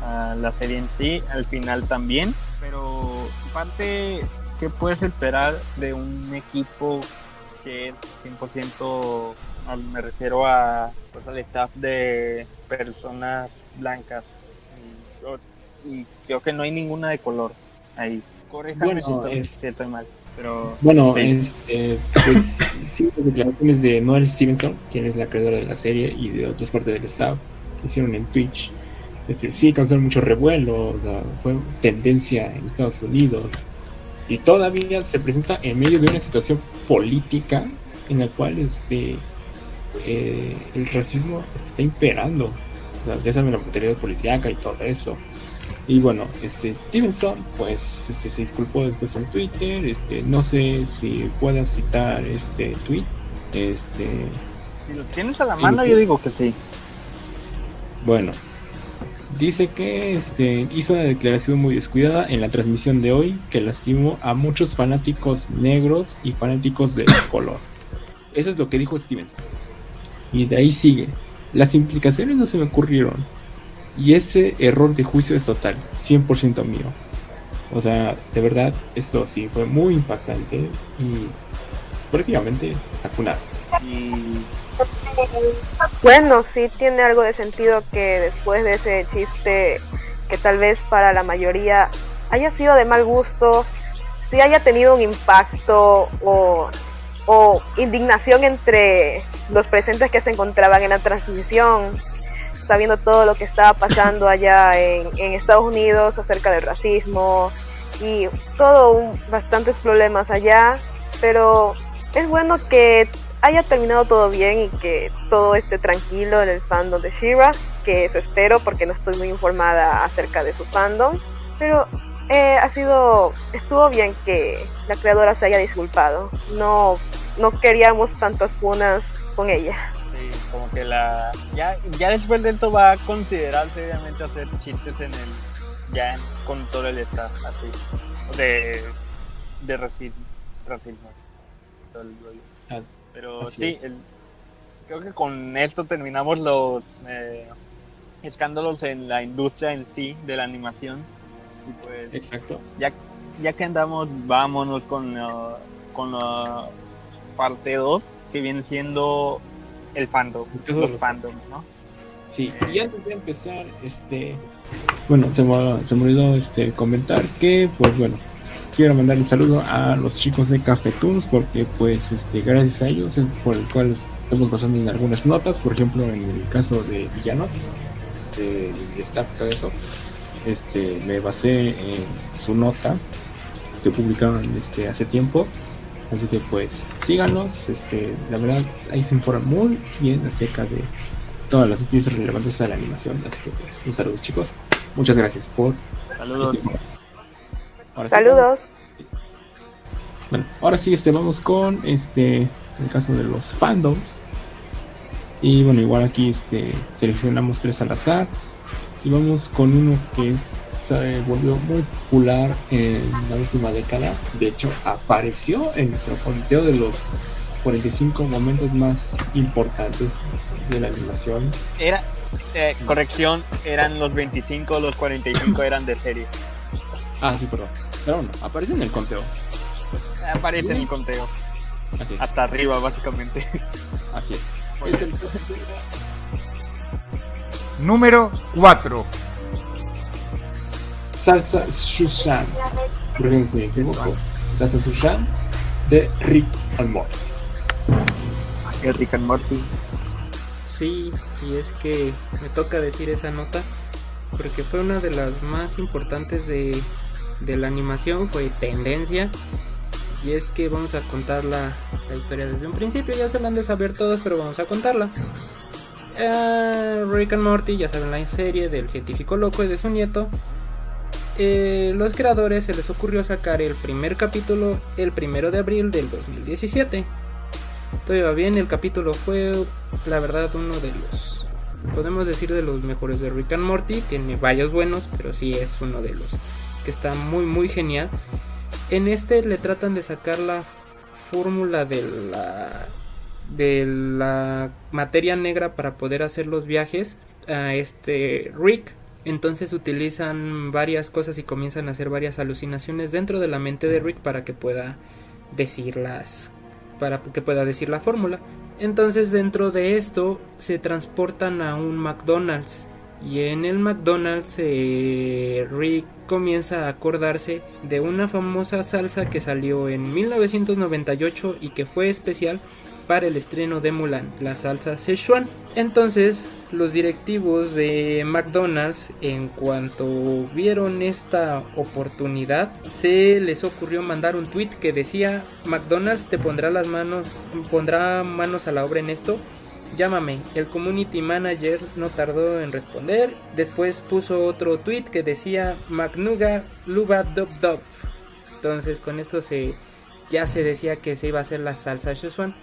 [SPEAKER 3] a la serie en sí al final también. Pero parte qué puedes esperar de un equipo que es 100% al- me refiero a pues, al staff de personas blancas y, creo que no hay ninguna de color ahí corréjame
[SPEAKER 2] Bueno,
[SPEAKER 3] si, estoy,
[SPEAKER 2] es-
[SPEAKER 3] si estoy mal pero
[SPEAKER 2] Bueno,
[SPEAKER 3] sí.
[SPEAKER 2] este, pues *laughs* sí, las declaraciones de Noel Stevenson, quien es la creadora de la serie, y de otras partes del staff, que hicieron en Twitch, este, sí causaron mucho revuelo, o sea, fue tendencia en Estados Unidos, y todavía se presenta en medio de una situación política en la cual este, eh, el racismo está imperando, o sea, ya saben la brutalidad policíaca y todo eso. Y bueno, este Stevenson pues este, se disculpó después en Twitter, este, no sé si pueda citar este tweet, este
[SPEAKER 3] si lo tienes a la mano yo digo que sí
[SPEAKER 2] bueno, dice que este, hizo una declaración muy descuidada en la transmisión de hoy que lastimó a muchos fanáticos negros y fanáticos de *coughs* color. Eso es lo que dijo Stevenson. Y de ahí sigue. Las implicaciones no se me ocurrieron. Y ese error de juicio es total, 100% mío. O sea, de verdad, esto sí fue muy impactante y prácticamente vacunado.
[SPEAKER 3] y
[SPEAKER 5] Bueno, sí tiene algo de sentido que después de ese chiste, que tal vez para la mayoría haya sido de mal gusto, sí haya tenido un impacto o, o indignación entre los presentes que se encontraban en la transmisión, sabiendo todo lo que estaba pasando allá en, en Estados Unidos acerca del racismo y todo un, bastantes problemas allá, pero es bueno que haya terminado todo bien y que todo esté tranquilo en el fandom de Shira, que eso espero porque no estoy muy informada acerca de su fandom, pero eh, ha sido, estuvo bien que la creadora se haya disculpado, no, no queríamos tantas funas con ella.
[SPEAKER 3] Sí, como que la. Ya, ya después de esto va a considerarse, obviamente, hacer chistes en el. Ya en- con todo el staff, así. De. De racismo. el.
[SPEAKER 2] Ah,
[SPEAKER 3] Pero
[SPEAKER 2] así
[SPEAKER 3] sí, el- creo que con esto terminamos los eh, escándalos en la industria en sí de la animación. Y pues
[SPEAKER 2] Exacto.
[SPEAKER 3] ya, ya que andamos, vámonos con, uh, con la parte 2, que viene siendo el fandom,
[SPEAKER 2] Eso
[SPEAKER 3] los
[SPEAKER 2] los-
[SPEAKER 3] fandoms, ¿no?
[SPEAKER 2] Sí, y antes de empezar, este, bueno, se me, se me olvidó este, comentar que, pues bueno, quiero mandarle un saludo a los chicos de Café Tunes porque, pues, este, gracias a ellos es por el cual estamos basando en algunas notas, por ejemplo, en el caso de Villanot, del staff, todo eso, este, me basé en su nota que publicaron este, hace tiempo. Así que pues síganos, este, la verdad ahí se informa muy bien acerca de todas las noticias relevantes de la animación. Así que pues un saludo chicos. Muchas gracias por
[SPEAKER 3] Saludos.
[SPEAKER 2] este- sí. Bueno, ahora sí este vamos con este el caso de los fandoms. Y bueno, igual aquí este seleccionamos tres al azar y vamos con uno que es- se volvió muy popular en la última década. De hecho, apareció en nuestro conteo de los 45 momentos más importantes de la animación.
[SPEAKER 3] Era, eh, corrección, eran los 25, los 45 eran de serie.
[SPEAKER 2] Ah, sí, perdón. Pero bueno, apareció en el conteo.
[SPEAKER 3] Aparece en el conteo,
[SPEAKER 2] Así es.
[SPEAKER 3] hasta arriba básicamente.
[SPEAKER 2] Así es.
[SPEAKER 1] Número 4.
[SPEAKER 2] Salsa Shushan. Corrígame si me equivoco. Salsa Shushan de Rick and Morty.
[SPEAKER 3] Que Rick and Morty.
[SPEAKER 4] Sí, y es que me toca decir esa nota porque fue una de las más importantes de, de la animación, fue tendencia. Y es que vamos a contar la, la historia desde un principio, ya se la han de saber todos, pero vamos a contarla. Eh, Rick and Morty, ya saben la serie del científico loco y de su nieto. Eh, los creadores se les ocurrió sacar el primer capítulo el primero de abril del 2017. Todo iba bien, el capítulo fue la verdad uno de los podemos decir de los mejores de Rick and Morty. Tiene varios buenos pero sí es uno de los que está muy muy genial. En este le tratan de sacar la fórmula de la de la materia negra para poder hacer los viajes a este Rick entonces utilizan varias cosas y comienzan a hacer varias alucinaciones dentro de la mente de Rick para que pueda decir las para que pueda decir la fórmula. Entonces dentro de esto se transportan a un McDonald's y en el McDonald's eh, Rick comienza a acordarse de una famosa salsa que salió en 1998 y que fue especial para el estreno de Mulan, la salsa Szechuan. Entonces los directivos de McDonald's en cuanto vieron esta oportunidad se les ocurrió mandar un tweet que decía McDonald's te pondrá las manos pondrá manos a la obra en esto. Llámame el community manager no tardó en responder. Después puso otro tweet que decía McNuga Luba Dub Dub entonces con esto se ya se decía que se iba a hacer la salsa Szechuan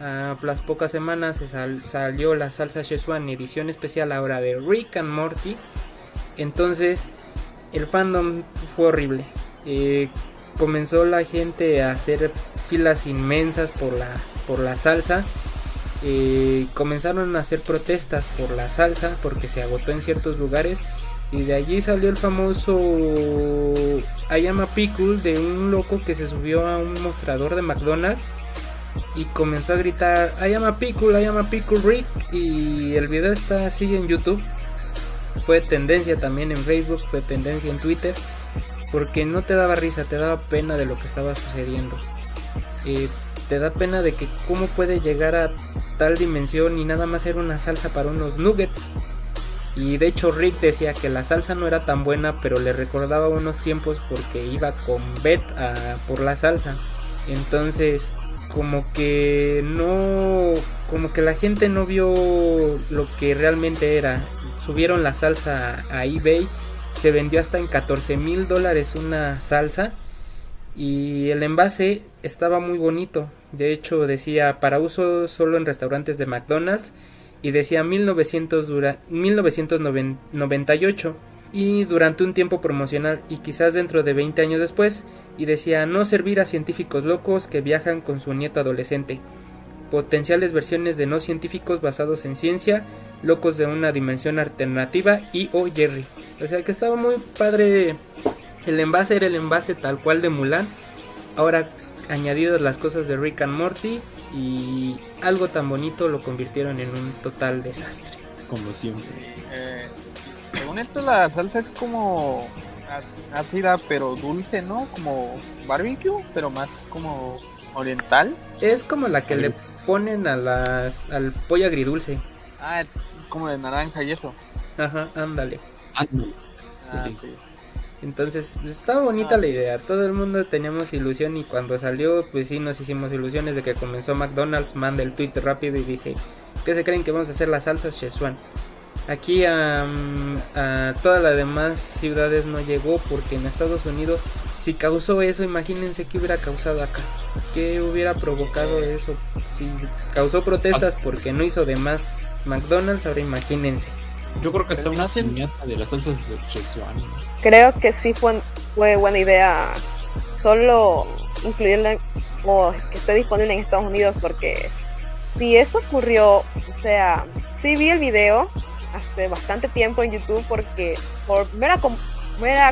[SPEAKER 4] a las pocas semanas se sal- salió la salsa Szechuan edición especial ahora de Rick and Morty. Entonces el fandom fue horrible. Eh, comenzó la gente a hacer filas inmensas por la, por la salsa. Eh, comenzaron a hacer protestas por la salsa porque se agotó en ciertos lugares. Y de allí salió el famoso Ayama Pickle de un loco que se subió a un mostrador de McDonald's y comenzó a gritar I am a pickle, I am pickle Rick y el video está así en YouTube. Fue tendencia también en Facebook fue tendencia en Twitter porque no te daba risa te daba pena de lo que estaba sucediendo. Eh, te da pena de que cómo puede llegar a tal dimensión y nada más era una salsa para unos nuggets. Y de hecho Rick decía que la salsa no era tan buena, pero le recordaba unos tiempos porque iba con Beth a, por la salsa. Entonces, como que no, como que la gente no vio lo que realmente era. Subieron la salsa a eBay, se vendió hasta en 14 mil dólares una salsa y el envase estaba muy bonito. De hecho decía para uso solo en restaurantes de McDonald's y decía 1900 dura, 1998 y durante un tiempo promocional y quizás dentro de 20 años después y decía no servir a científicos locos que viajan con su nieto adolescente. Potenciales versiones de no científicos basados en ciencia, locos de una dimensión alternativa y o Jerry. O sea que estaba muy padre. El envase era el envase tal cual de Mulan. Ahora añadidas las cosas de Rick and Morty y algo tan bonito lo convirtieron en un total desastre.
[SPEAKER 2] Como siempre.
[SPEAKER 3] Eh, según esto, la salsa es como ácida, pero dulce, ¿no? Como barbecue, pero más como oriental.
[SPEAKER 4] Es como la que le ponen a las al pollo agridulce.
[SPEAKER 3] Ah, como de naranja y eso.
[SPEAKER 4] Ajá, ándale.
[SPEAKER 2] Ándale.
[SPEAKER 3] Ah,
[SPEAKER 2] Sí.
[SPEAKER 4] Entonces, estaba bonita la idea. Todo el mundo teníamos ilusión y cuando salió, pues sí nos hicimos ilusiones de que comenzó McDonald's, manda el tweet rápido y dice, ¿qué se creen que vamos a hacer las salsas Szechuan? Aquí am, a todas las demás ciudades no llegó porque en Estados Unidos si causó eso, imagínense qué hubiera causado acá. ¿Qué hubiera provocado eso? Si causó protestas porque no hizo de más McDonald's, ahora imagínense.
[SPEAKER 2] Yo creo que está una piñata de las salsas de Szechuan.
[SPEAKER 5] Creo que sí fue, fue buena idea solo incluirla o que esté disponible en Estados Unidos porque si eso ocurrió, o sea, sí vi el video hace bastante tiempo en YouTube porque por mera,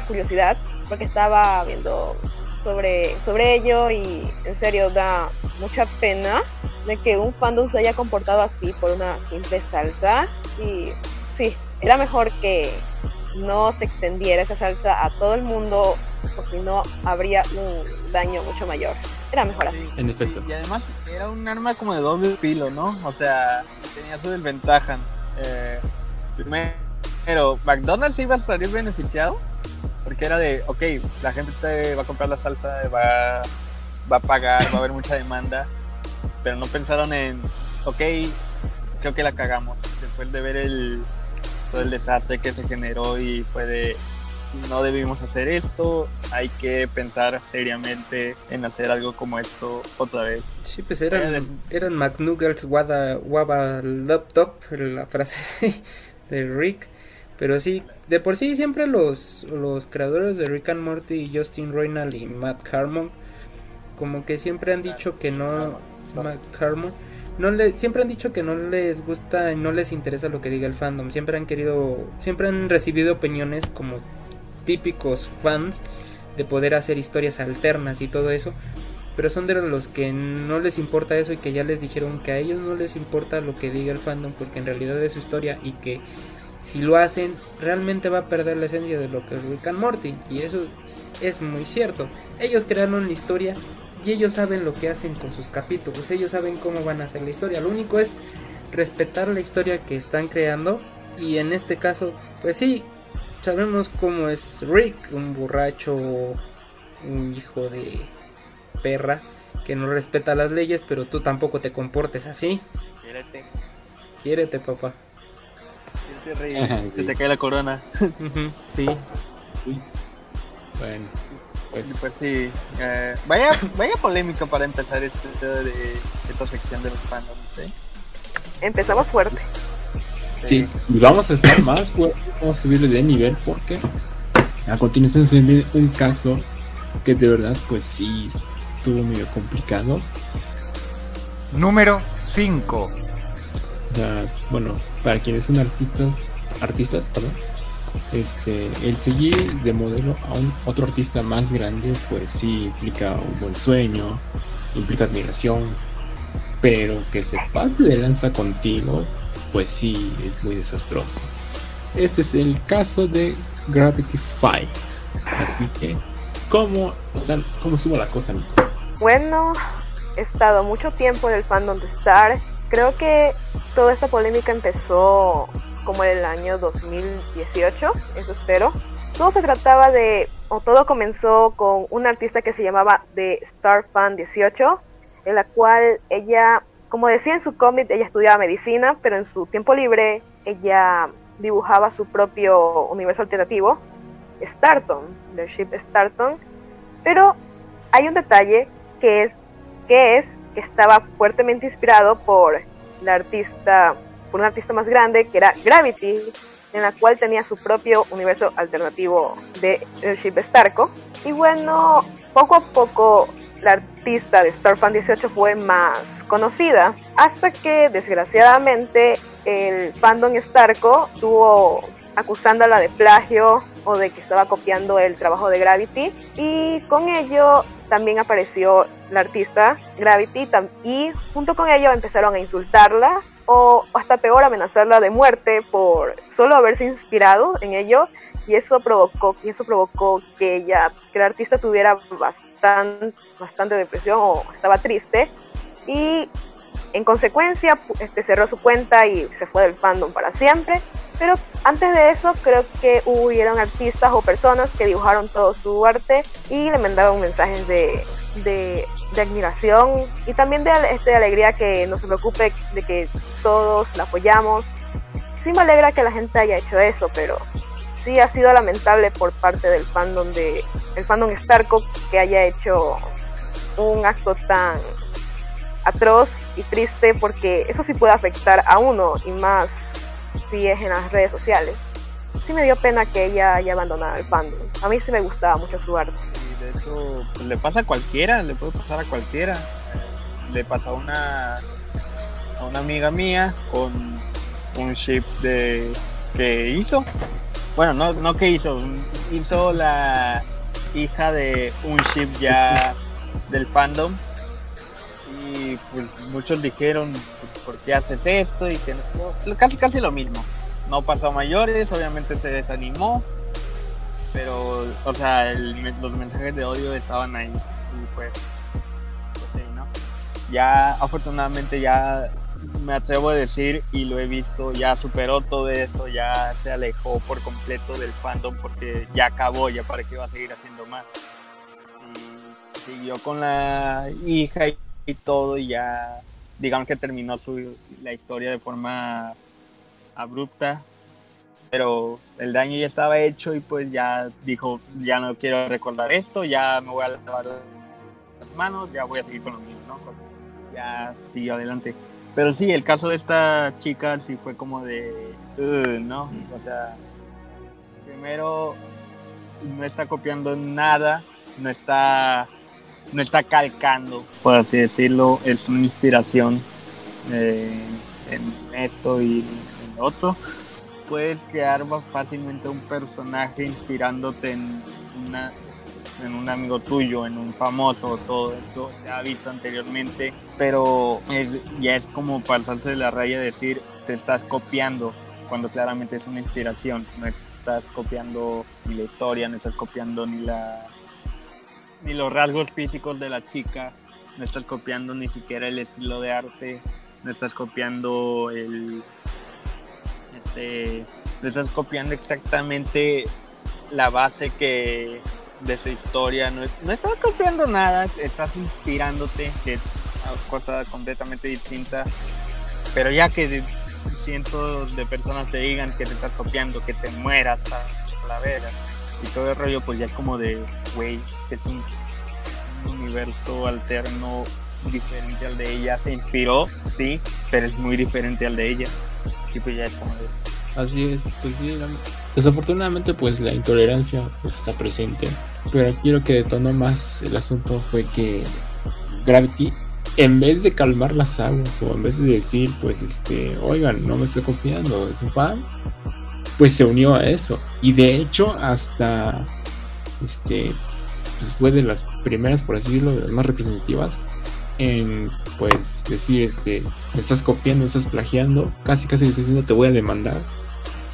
[SPEAKER 5] curiosidad, porque estaba viendo sobre, sobre ello y en serio da mucha pena de que un fandom se haya comportado así por una simple salsa y sí, era mejor que no se extendiera esa salsa a todo el mundo porque si no habría un daño mucho mayor. Era mejor así.
[SPEAKER 2] En efecto.
[SPEAKER 3] Y además era un arma como de doble filo, ¿no? O sea, tenía su desventaja. Eh, primero, McDonald's iba a salir beneficiado porque era de, ok, la gente te va a comprar la salsa, va, va a pagar, va a haber mucha demanda, pero no pensaron en, ok, creo que la cagamos. Después de ver el, todo el desastre que se generó y fue de, no debimos hacer esto, hay que pensar seriamente en hacer algo como esto otra vez.
[SPEAKER 4] Sí, pues
[SPEAKER 3] Era
[SPEAKER 4] eran, eran McNuggets Wada, Waba Laptop, la frase *laughs* de Rick. Pero sí, de por sí siempre los, los creadores de Rick and Morty, Justin Roiland y Matt Harmon, como que siempre han dicho que no... Matt Harmon, no le, siempre han dicho que no les gusta y no les interesa lo que diga el fandom. Siempre han querido, siempre han recibido opiniones como típicos fans de poder hacer historias alternas y todo eso pero son de los que no les importa eso y que ya les dijeron que a ellos no les importa lo que diga el fandom porque en realidad es su historia y que si lo hacen realmente va a perder la esencia de lo que es Rick and Morty y eso es, muy cierto. Ellos crearon la historia y ellos saben lo que hacen con sus capítulos, ellos saben cómo van a hacer la historia. Lo único es respetar la historia que están creando y en este caso, pues sí, sabemos cómo es Rick, un borracho, un hijo de perra que no respeta las leyes, pero tú tampoco te comportes así.
[SPEAKER 3] Quiérete,
[SPEAKER 4] Quiérete, papá.
[SPEAKER 3] quiérete, rey, *laughs* se te cae la corona.
[SPEAKER 4] Ujú, sí.
[SPEAKER 2] Bueno, pues
[SPEAKER 3] pues sí, eh, vaya, vaya polémica para empezar este de esta sección de los fandoms, ¿eh?
[SPEAKER 5] Empezamos fuerte.
[SPEAKER 2] sí. Y vamos a estar más fuertes, vamos a subirle de nivel porque a continuación se viene un caso que de verdad pues sí estuvo medio complicado.
[SPEAKER 1] Número 5.
[SPEAKER 2] O sea, bueno, para quienes son artistas, artistas, perdón, este, el seguir de modelo a un otro artista más grande, pues sí implica un buen sueño, implica admiración, pero que se pase de lanza contigo, pues sí es muy desastroso. Este es el caso de Gravity Five. Así que, ¿cómo, están, cómo estuvo la cosa?
[SPEAKER 5] Bueno, he estado mucho tiempo en el fandom de Star. Creo que toda esta polémica empezó como en el año 2018, eso espero. Todo se trataba de, o todo comenzó con una artista que se llamaba The Star Fan 18, en la cual ella, como decía en su cómic, ella estudiaba medicina, pero en su tiempo libre ella dibujaba su propio universo alternativo, Starton, The Ship Starton. Pero hay un detalle que es que es que estaba fuertemente inspirado por la artista, por un artista más grande que era Gravity, en la cual tenía su propio universo alternativo de el Ship Starco. Y bueno, poco a poco la artista de Starfan 18 fue más conocida, hasta que desgraciadamente el fandom Starco estuvo acusándola de plagio o de que estaba copiando el trabajo de Gravity. Y con ello también apareció la artista Gravity y junto con ello empezaron a insultarla o hasta peor amenazarla de muerte por solo haberse inspirado en ello. Y eso provocó y eso provocó que ella que la artista tuviera bastante bastante depresión o estaba triste. Y en consecuencia este cerró su cuenta y se fue del fandom para siempre pero antes de eso creo que hubieron artistas o personas que dibujaron todo su arte y le mandaron mensajes de, de admiración y también de, este, alegría que no se preocupe de que todos la apoyamos. Sí me alegra que la gente haya hecho eso, pero sí ha sido lamentable por parte del fandom de el fandom Starco que haya hecho un acto tan atroz y triste porque eso sí puede afectar a uno y más si es en las redes sociales. Sí me dio pena que ella haya abandonado el fandom. A mí sí me gustaba mucho su arte
[SPEAKER 3] de hecho le pasa a cualquiera, le puede pasar a cualquiera. Le pasó a una a una amiga mía con un ship de que hizo. Bueno, no, no que hizo, hizo la hija de un ship ya del fandom. Y pues muchos dijeron, ¿por qué haces esto? Y que casi casi lo mismo. No pasó a mayores, obviamente se desanimó pero, o sea, los mensajes de odio estaban ahí. Y pues, pues. Ya, afortunadamente, ya me atrevo a decir y lo he visto, ya superó todo eso, ya se alejó por completo del fandom porque ya acabó, ya para qué iba a seguir haciendo más. Siguió con la hija y, todo y ya, digamos que terminó su, la historia de forma abrupta, pero el daño ya estaba hecho y pues ya dijo, ya no quiero recordar esto, ya me voy a lavar las manos, ya voy a seguir con lo mismo, ¿no? Ya siguió adelante. Pero sí, el caso de esta chica sí fue como de, ¿no? O sea, primero no está copiando nada, no está, no está calcando, por así decirlo, es una inspiración eh, en esto y en otro. Puedes crear fácilmente un personaje inspirándote en una en un amigo tuyo, en un famoso, todo esto se ha visto anteriormente, pero ya es como pasarse de la raya decir te estás copiando cuando claramente es una inspiración, no estás copiando ni la historia, no estás copiando ni la ni los rasgos físicos de la chica, no estás copiando ni siquiera el estilo de arte, no estás copiando el este, le estás copiando exactamente la base que de su historia, no, no estás copiando nada, estás inspirándote, que es cosa completamente distinta, pero ya que cientos de personas te digan que te estás copiando, que te mueras a la vera y todo el rollo, pues ya es como de, güey, es un, un universo alterno diferente al de ella, se inspiró, sí, pero es muy diferente al de ella. Pues
[SPEAKER 2] Así es, pues sí, desafortunadamente pues la intolerancia pues, está presente, pero aquí lo que detonó más el asunto fue que Gravity en vez de calmar las aguas o en vez de decir pues este, oigan, no me estoy confiando, es un fan, pues se unió a eso y de hecho hasta este pues fue de las primeras por así decirlo, de las más representativas en pues decir este estás copiando, estás plagiando, casi casi le diciendo te voy a demandar,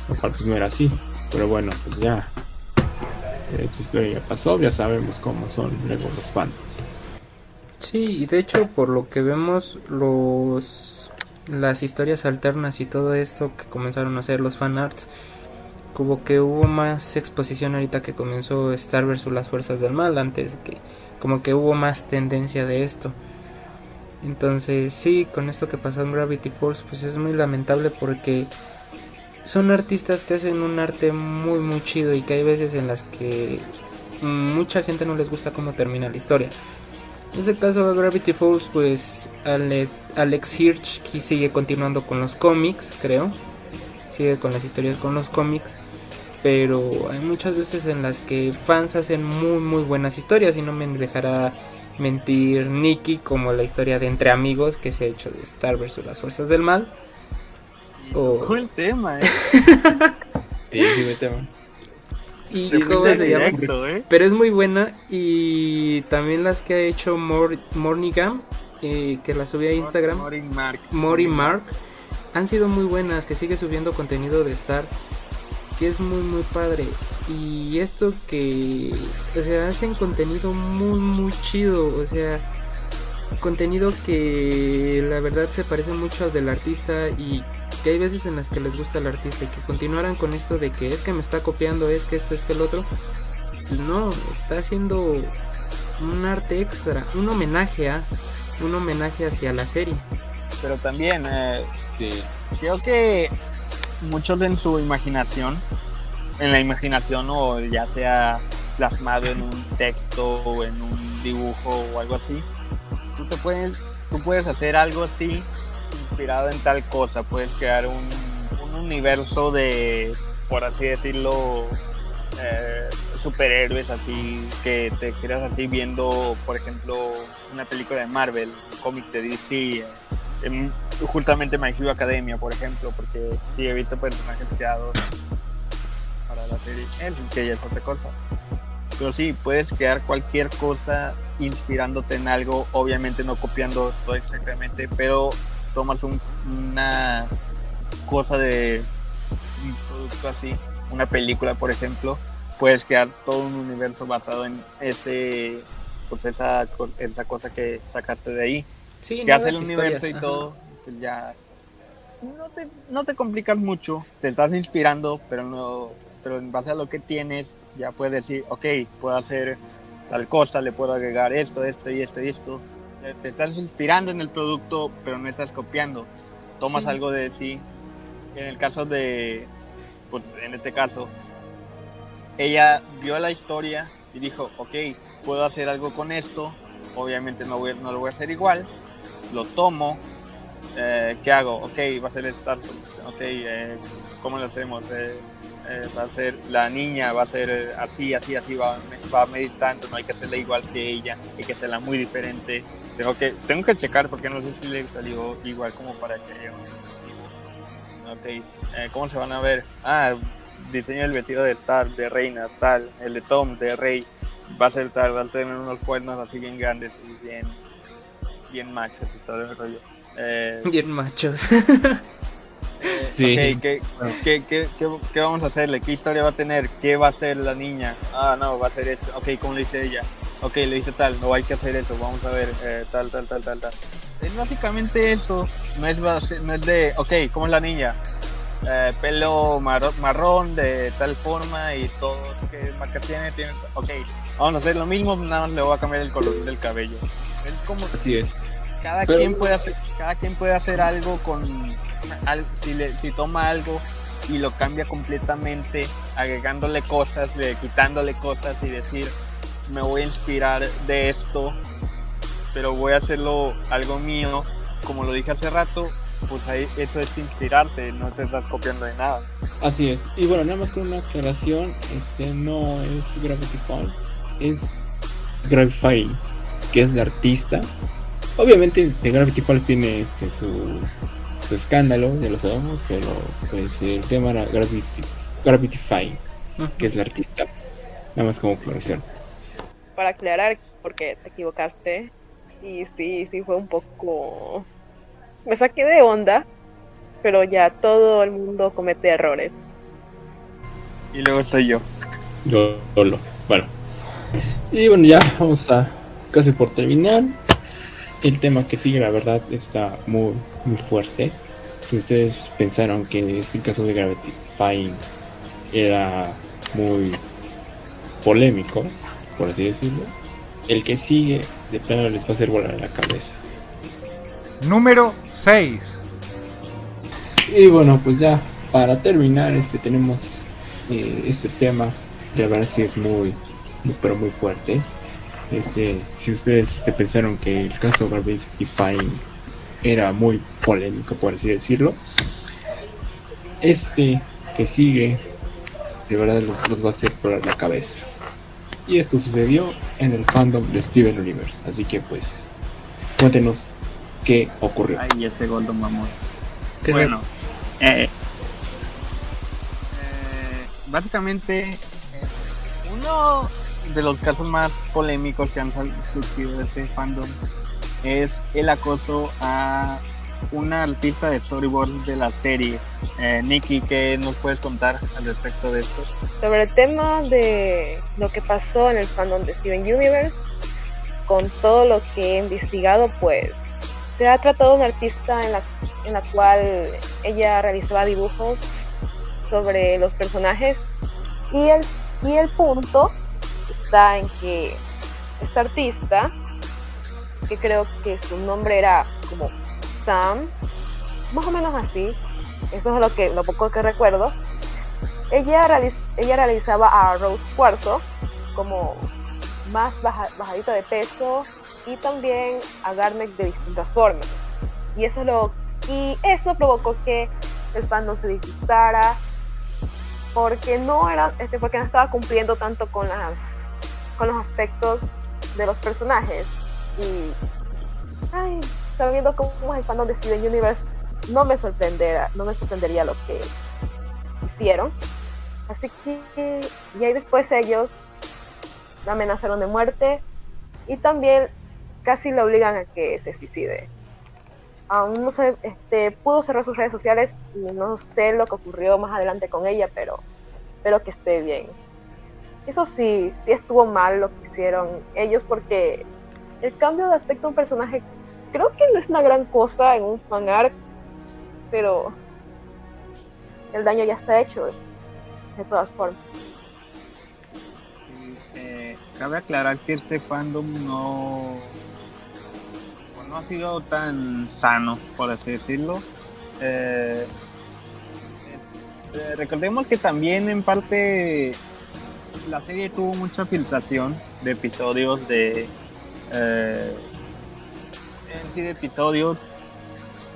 [SPEAKER 2] lo cual pues no era así, pero bueno pues ya esta historia ya pasó, ya sabemos cómo son luego los fans.
[SPEAKER 4] Sí, y de hecho por lo que vemos los las historias alternas y todo esto que comenzaron a hacer los fanarts, como que hubo más exposición ahorita que comenzó Star vs las fuerzas del mal, antes que como que hubo más tendencia de esto. Entonces, sí, con esto que pasó en Gravity Force, pues es muy lamentable porque son artistas que hacen un arte muy muy chido y que hay veces en las que mucha gente no les gusta cómo termina la historia. En este caso de Gravity Falls, pues Alex Hirsch sigue continuando con los cómics, creo. Sigue con las historias con los cómics. Pero hay muchas veces en las que fans hacen muy muy buenas historias y no me dejará mentir Nicky como la historia de Entre Amigos que se ha hecho de Star vs. las Fuerzas del Mal.
[SPEAKER 3] O... el tema, eh. *laughs*
[SPEAKER 2] sí, sí, tema.
[SPEAKER 4] Y cómo se llama. ¿eh? Pero es muy buena. Y también las que ha hecho Mor Mornigam, eh, que la subí a Instagram.
[SPEAKER 3] Mori Mark.
[SPEAKER 4] Mori Mark. Han sido muy buenas, que sigue subiendo contenido de Star. Que es muy, muy padre. Y esto que. O sea, hacen contenido muy, muy chido. O sea contenido que la verdad se parece mucho al del artista y que hay veces en las que les gusta el artista y que continuaran con esto de que es que me está copiando, es que esto, es que el otro. Pues no, está haciendo un arte extra, un homenaje a, un homenaje hacia la serie.
[SPEAKER 3] Pero también, eh, creo que muchos en su imaginación, en la imaginación o ya sea plasmado en un texto o en un dibujo o algo así, tú te puedes, tú puedes hacer algo así inspirado en tal cosa, puedes crear un, universo de, por así decirlo, eh, superhéroes así que te quieras así viendo, por ejemplo, una película de Marvel, un cómic de DC, eh, justamente My Hero Academia, por ejemplo, porque sí he visto personajes creados para la serie, que ya es otra cosa. Pero sí, puedes crear cualquier cosa inspirándote en algo, obviamente no copiando todo exactamente, pero tomas una cosa de un producto así, una película por ejemplo, puedes crear todo un universo basado en ese pues esa, esa cosa que sacaste de ahí.
[SPEAKER 4] Sí,
[SPEAKER 3] que hace el universo y todo, pues ya no te, no te complicas mucho, te estás inspirando, pero no pero en base a lo que tienes ya puedes decir, ok, puedo hacer tal cosa, le puedo agregar esto, esto y esto y esto te estás inspirando en el producto, pero no estás copiando. Tomas algo de sí. En el caso de, pues en este caso, ella vio la historia y dijo, ok, puedo hacer algo con esto. Obviamente no, voy, no lo voy a hacer igual. Lo tomo. Eh, ¿Qué hago? Ok, va a ser Star Ok, eh, ¿cómo lo hacemos? Eh, eh, va a ser la niña, va a ser así, así, así, va, va a medir tanto, no hay que hacerla igual que ella, hay que hacerla muy diferente. Tengo que, tengo que checar porque no sé si le salió igual como para que Ok, eh, ¿cómo se van a ver? Ah, diseño del vestido de tal, de reina, tal, el de Tom, de rey, va a ser tal, va a tener unos cuernos así bien grandes y bien, bien machos y todo el rollo.
[SPEAKER 4] Eh, bien machos.
[SPEAKER 3] sí. ¿qué, qué, qué, qué, vamos a hacerle? ¿Qué historia va a tener? ¿Qué va a hacer la niña? Ah, no, va a ser esto. Ok, ¿cómo le dice ella? ok, le dice tal, no hay que hacer eso, vamos a ver, eh, tal, tal, tal, tal, tal. Es básicamente eso, no es, no es de, ok, ¿cómo es la niña? Eh, pelo marrón, de tal forma y todo que marca tiene, tiene, ok, vamos a hacer lo mismo, nada más le voy a cambiar el color del cabello. Es como
[SPEAKER 2] Así es.
[SPEAKER 3] Cada quien puede hacer, cada quien puede hacer algo con, si, le, si toma algo y lo cambia completamente, agregándole cosas, quitándole cosas y decir, me voy a inspirar de esto, pero voy a hacerlo algo mío. Como lo dije hace rato, pues ahí eso es inspirarte, no te estás copiando de nada.
[SPEAKER 2] Así es. Y bueno, nada más con una aclaración, este no es Gravity Falls, es Gravity que es la artista. Obviamente este, Gravity Falls tiene este su, su escándalo, ya lo sabemos, pero pues el tema era Gravity, Gravity que es la artista. Nada más como aclaración
[SPEAKER 5] para aclarar porque te equivocaste. Y sí, sí fue un poco... Me saqué de onda, pero ya todo el mundo comete errores.
[SPEAKER 3] Y luego soy yo.
[SPEAKER 2] Yo solo. Bueno. Y bueno, ya vamos a casi por terminar. El tema que sigue, la verdad, está muy, muy fuerte. Si ustedes pensaron que el caso de Gravity Fine era muy polémico, por así decirlo, el que sigue de plano les va a hacer volar la cabeza.
[SPEAKER 1] Número 6.
[SPEAKER 2] Y bueno, pues ya para terminar, este tenemos eh, este tema, que la verdad sí es muy, muy pero muy fuerte. Este, si ustedes este, pensaron que el caso Garbage y Fine era muy polémico, por así decirlo, este que sigue, de verdad los, los va a hacer volar la cabeza. Y esto sucedió en el fandom de Steven Universe. Así que pues, cuéntenos qué ocurrió.
[SPEAKER 3] Ay, este Golden Mamón.
[SPEAKER 4] ¿Qué
[SPEAKER 3] Bueno, eh, eh, básicamente, eh, uno de los casos más polémicos que han surgido de este fandom es el acoso a una artista de storyboard de la serie. Eh, Nikki, ¿qué nos puedes contar al respecto de esto?
[SPEAKER 5] Sobre el tema de lo que pasó en el fandom de Steven Universe, con todo lo que he investigado, pues se ha tratado de una artista en la, en la cual ella realizaba dibujos sobre los personajes y el, y el punto está en que esta artista, que creo que su nombre era como Sam, más o menos así, eso es lo que lo poco que recuerdo, ella, ella realizaba a Rose Cuarzo como más baja- bajadita de peso y también a Garnet de distintas formas. Y eso, lo, y eso provocó que el fandom se disgustara porque no, era, este, porque no estaba cumpliendo tanto con, las, con los aspectos de los personajes. Y ay, sabiendo cómo es el fandom de Steven Universe, no me sorprendería, no me sorprendería lo que hicieron. Así que, y ahí después ellos la amenazaron de muerte y también casi la obligan a que se suicide. Aún no sé, este, pudo cerrar sus redes sociales y no sé lo que ocurrió más adelante con ella, pero espero que esté bien. Eso sí, sí estuvo mal lo que hicieron ellos porque el cambio de aspecto de un personaje creo que no es una gran cosa en un fanart, pero el daño ya está hecho de todas formas.
[SPEAKER 3] Eh, cabe aclarar que este fandom no, pues no ha sido tan sano, por así decirlo. Eh, eh, recordemos que también en parte la serie tuvo mucha filtración de episodios de eh, en sí de episodios.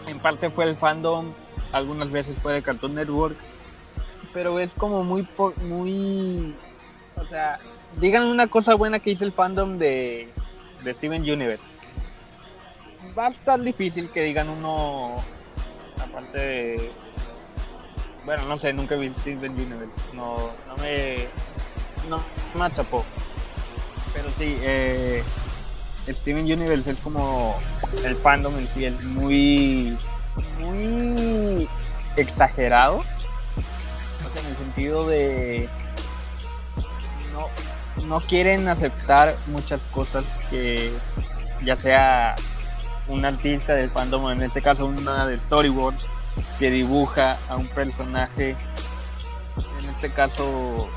[SPEAKER 3] En parte fue el fandom algunas veces fue de Cartoon Network pero es como muy muy o sea digan una cosa buena que hizo el fandom de, de Steven Universe. Va a difícil que digan uno aparte de bueno no sé nunca vi Steven Universe no no me no me achapó pero sí eh, Steven Universe es como el fandom en sí es muy muy exagerado. O sea, en el sentido de no, no quieren aceptar muchas cosas que ya sea un artista del fandom en este caso una de storyboard que dibuja a un personaje en este caso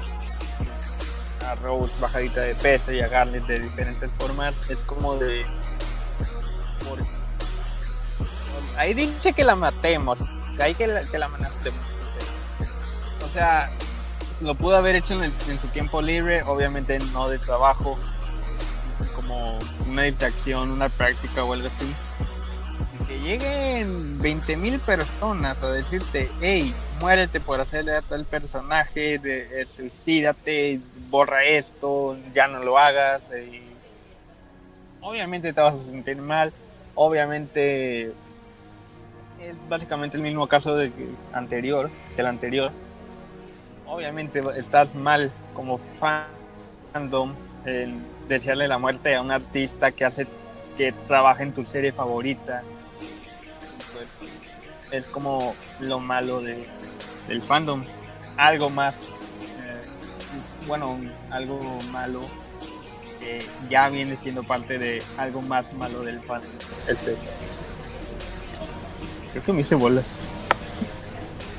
[SPEAKER 3] a Rose bajadita de peso y a de diferentes formas. Es como de ahí dice que la matemos hay que la, que la matemos. O sea lo pudo haber hecho en, su tiempo libre obviamente no de trabajo como una distracción una práctica o algo así. Que lleguen 20.000 personas a decirte hey muérete por hacerle a tal personaje de, eh, suicídate borra esto ya no lo hagas y obviamente te vas a sentir mal obviamente es básicamente el mismo caso de que anterior que anterior obviamente estás mal como fandom en desearle la muerte a un artista que hace que trabaja en tu serie favorita. Es como lo malo de, del fandom algo más eh, bueno algo malo que ya viene siendo parte de algo más malo del fan. Este. Creo que me hice bola.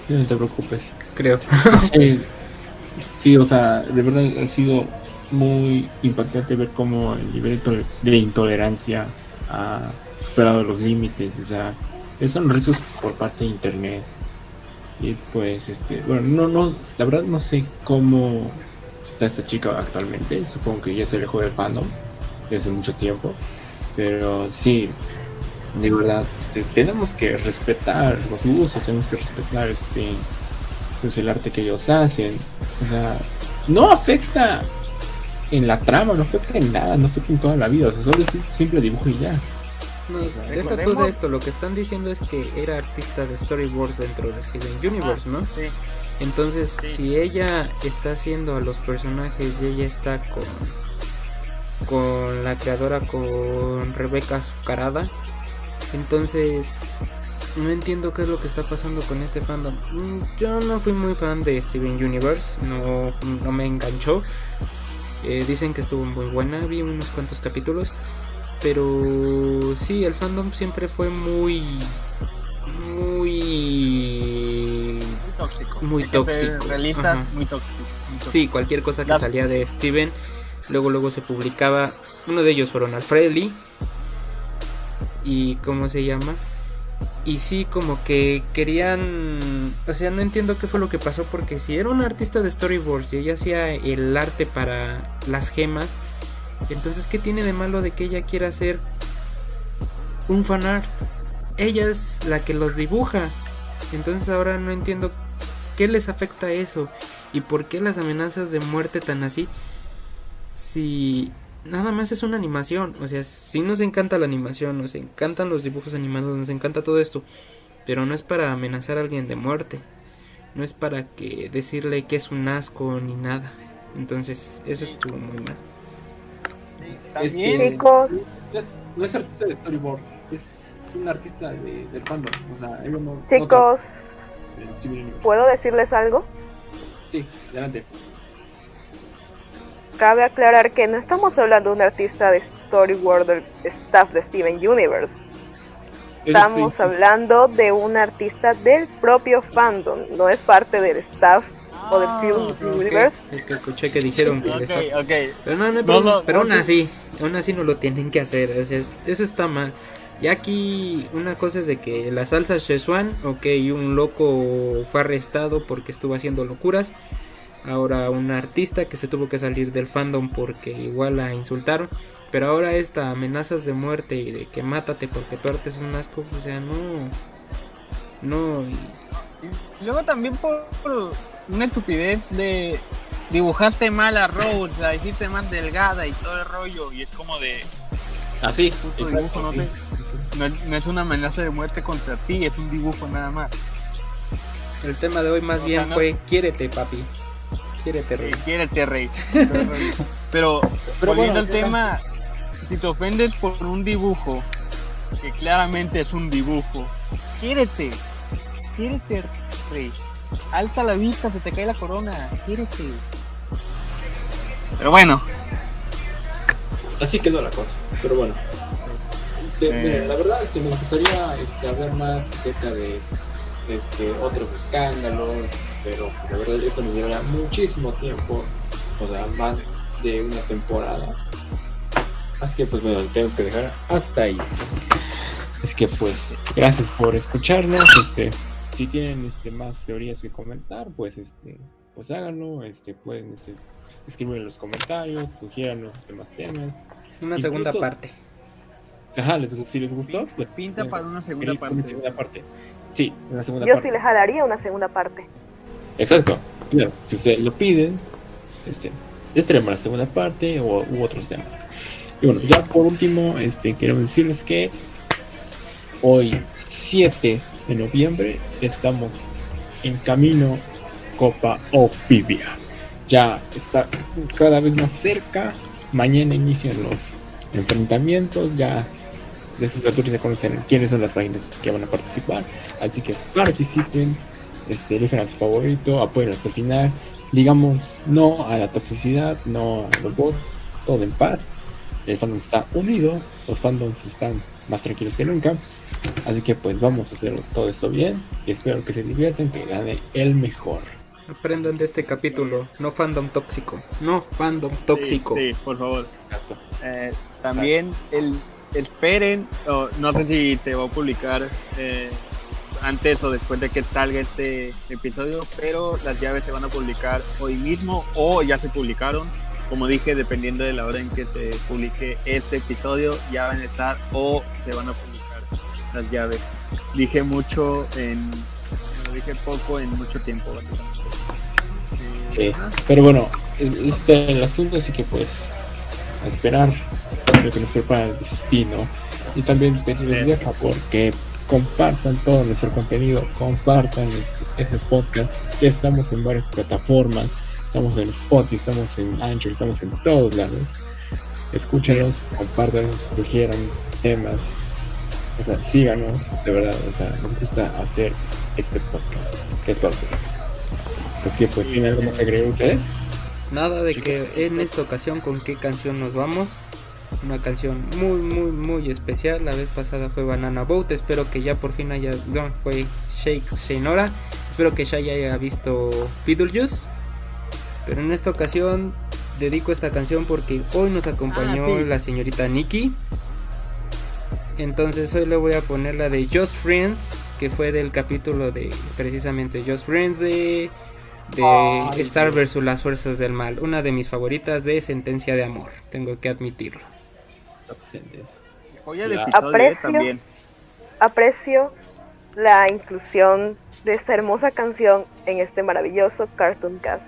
[SPEAKER 2] No te preocupes.
[SPEAKER 4] Creo. *laughs*
[SPEAKER 2] Sí, sí, o sea, de verdad ha sido muy impactante ver cómo el nivel de intolerancia ha superado los límites, o sea, son riesgos por parte de internet. Y pues, este, bueno, no, no, la verdad no sé cómo está esta chica actualmente, supongo que ya se alejó del fandom desde mucho tiempo, pero sí, de verdad, este, tenemos que respetar los gustos, tenemos que respetar este pues el arte que ellos hacen. O sea, no afecta en la trama, no afecta en nada, no afecta en toda la vida. O sea, solo es un simple dibujo y ya.
[SPEAKER 4] No,
[SPEAKER 3] sea,
[SPEAKER 4] deja tú de esto, lo que están diciendo es que era artista de storyboards dentro de Steven Universe, ¿no?
[SPEAKER 3] Sí.
[SPEAKER 4] Entonces,
[SPEAKER 3] Sí.
[SPEAKER 4] si ella está haciendo a los personajes y ella está con con la creadora con Rebeca Azucarada, entonces no entiendo qué es lo que está pasando con este fandom. Mm, Yo no fui muy fan de Steven Universe, no, no me enganchó. Eh, dicen que estuvo muy buena, vi unos cuantos capítulos, pero sí, el fandom siempre fue muy muy
[SPEAKER 3] Muy tóxico.
[SPEAKER 4] Muy tóxico,
[SPEAKER 3] muy tóxico. muy tóxico.
[SPEAKER 4] Sí, cualquier cosa que
[SPEAKER 3] Las-
[SPEAKER 4] salía de Steven, luego luego se publicaba. Uno de ellos fueron Alfredi y cómo se llama. Y sí, como que querían, o sea, no entiendo qué fue lo que pasó porque si era una artista de storyboards y ella hacía el arte para las gemas, entonces qué tiene de malo de que ella quiera hacer un fan art? Ella es la que los dibuja. Entonces ahora no entiendo qué les afecta eso y por qué las amenazas de muerte tan así si nada más es una animación o sea si nos encanta la animación nos encantan los dibujos animados nos encanta todo esto pero no es para amenazar a alguien de muerte no es para que decirle que es un asco ni nada entonces eso estuvo muy mal
[SPEAKER 3] También,
[SPEAKER 2] que-
[SPEAKER 5] Chicos,
[SPEAKER 2] No es artista de storyboard, es, es un artista de, del fandom. O sea, ellos no. no
[SPEAKER 5] chicos. ¿puedo decirles algo?
[SPEAKER 2] Sí, adelante.
[SPEAKER 5] Cabe aclarar que no estamos hablando de un artista de storyboard del staff de Steven Universe. Estamos hablando de un artista del propio fandom, no es parte del staff o del
[SPEAKER 3] Ah,
[SPEAKER 5] Steven
[SPEAKER 4] Ok,
[SPEAKER 5] Universe.
[SPEAKER 4] es que escuché que dijeron que el
[SPEAKER 3] Ok,
[SPEAKER 4] staff-
[SPEAKER 3] ok.
[SPEAKER 4] Pero no, no,
[SPEAKER 3] No,
[SPEAKER 4] pero,
[SPEAKER 3] no,
[SPEAKER 4] pero aún así, aún así no lo tienen que hacer, o sea, es- eso está mal. Y aquí una cosa es de que la salsa Szechuan, ok, un loco fue arrestado porque estuvo haciendo locuras. Ahora un artista que se tuvo que salir del fandom porque igual la insultaron. Pero ahora esta amenazas de muerte y de que mátate porque tu arte es un asco, o sea, no. No, y-
[SPEAKER 3] luego también por, por una estupidez de dibujaste mal a Rose, la hiciste más delgada y todo el rollo. Y es como de,
[SPEAKER 2] Así.
[SPEAKER 3] Justo dibujo, no, te- no, es- no es una amenaza de muerte contra ti, es un dibujo nada más.
[SPEAKER 4] el tema de hoy más
[SPEAKER 3] O
[SPEAKER 4] bien
[SPEAKER 3] sea, no-
[SPEAKER 4] fue quiérete, papi. Quiérete, rey.
[SPEAKER 3] Eh, quiérete, *laughs* rey. Pero,
[SPEAKER 2] Pero
[SPEAKER 3] volviendo
[SPEAKER 2] bueno,
[SPEAKER 3] al tema, si te ofendes por un dibujo, que claramente es un dibujo, quiérete. Quiérete, rey. Alza la vista, se te cae la corona. Quiérete. Pero bueno,
[SPEAKER 2] Así quedó la cosa. Pero bueno. Este,
[SPEAKER 3] Eh.
[SPEAKER 2] miren, la verdad este, me gustaría este, hablar más acerca de este, otros escándalos, pero la verdad eso me llevará muchísimo tiempo, o sea, más de una temporada. Así que pues bueno, tenemos que dejar hasta ahí. Así que pues, gracias por escucharnos. Este, si tienen este, más teorías que comentar, pues este, pues háganlo, este, pueden este, escribir en los comentarios, sugiéranos este, más temas.
[SPEAKER 4] Una
[SPEAKER 2] Incluso-
[SPEAKER 4] segunda parte.
[SPEAKER 2] Ajá, les, si les gustó, pues
[SPEAKER 3] pinta para una segunda parte.
[SPEAKER 2] una segunda parte. Sí, una segunda
[SPEAKER 5] Yo
[SPEAKER 2] parte.
[SPEAKER 5] sí les jalaría una segunda parte.
[SPEAKER 2] Exacto. Claro, si ustedes lo piden, este, les traemos la segunda parte o, u otros temas. Y bueno, ya por último, este, queremos decirles que hoy, 7 de noviembre, estamos en camino Copa Opivia. Ya está cada vez más cerca. Mañana inician los enfrentamientos. Ya de sus alturas se conocen quiénes son las páginas que van a participar. Así que participen, este, elijan a su favorito, apoyen hasta el final. Digamos no a la toxicidad, no a los bots, todo en paz. el fandom está unido, los fandoms están más tranquilos que nunca. Así que pues vamos a hacer todo esto bien y espero que se diviertan, que gane el mejor.
[SPEAKER 4] Aprendan de este capítulo. No fandom tóxico. No fandom tóxico.
[SPEAKER 3] Sí, sí, por favor. Eh, también el, esperen, no sé si te va a publicar eh, antes o después de que salga este episodio, pero las llaves se van a publicar hoy mismo o ya se publicaron. Como dije, dependiendo de la hora en que se publique este episodio, ya van a estar o se van a publicar las llaves. Dije mucho en, dije poco en mucho tiempo.
[SPEAKER 2] Sí, pero bueno, este es el asunto, así que pues a esperar lo que nos prepara el destino. Y también pedirles de favor que compartan todo nuestro contenido, compartan este, este podcast. Ya estamos en varias plataformas, estamos en Spotify, estamos en Anchor, estamos en todos lados. Escúchenos, compártanos, sugieran temas, o sea, síganos, de verdad, o sea, nos gusta hacer este podcast, que es para ustedes. Así que pues, ¿tiene algo más que agregar ustedes?
[SPEAKER 4] Nada de que en esta ocasión con qué canción nos vamos. Una canción muy, muy, muy especial. La vez pasada fue Banana Boat. Espero que ya por fin haya. No, fue Shake Seinora. Espero que ya haya visto Beetlejuice. Pero en esta ocasión dedico esta canción porque hoy nos acompañó
[SPEAKER 3] Ah, sí.
[SPEAKER 4] la señorita Nikki. Entonces hoy le voy a poner la de Just Friends, que fue del capítulo de precisamente Just Friends de, de
[SPEAKER 3] Ay,
[SPEAKER 4] Star
[SPEAKER 3] Dios.
[SPEAKER 4] versus las fuerzas del mal. Una de mis favoritas de Sentencia de Amor, tengo que admitirlo.
[SPEAKER 3] Joya de eh,
[SPEAKER 5] Aprecio.
[SPEAKER 3] también.
[SPEAKER 5] Aprecio la inclusión de esta hermosa canción en este maravilloso Cartoon Cast.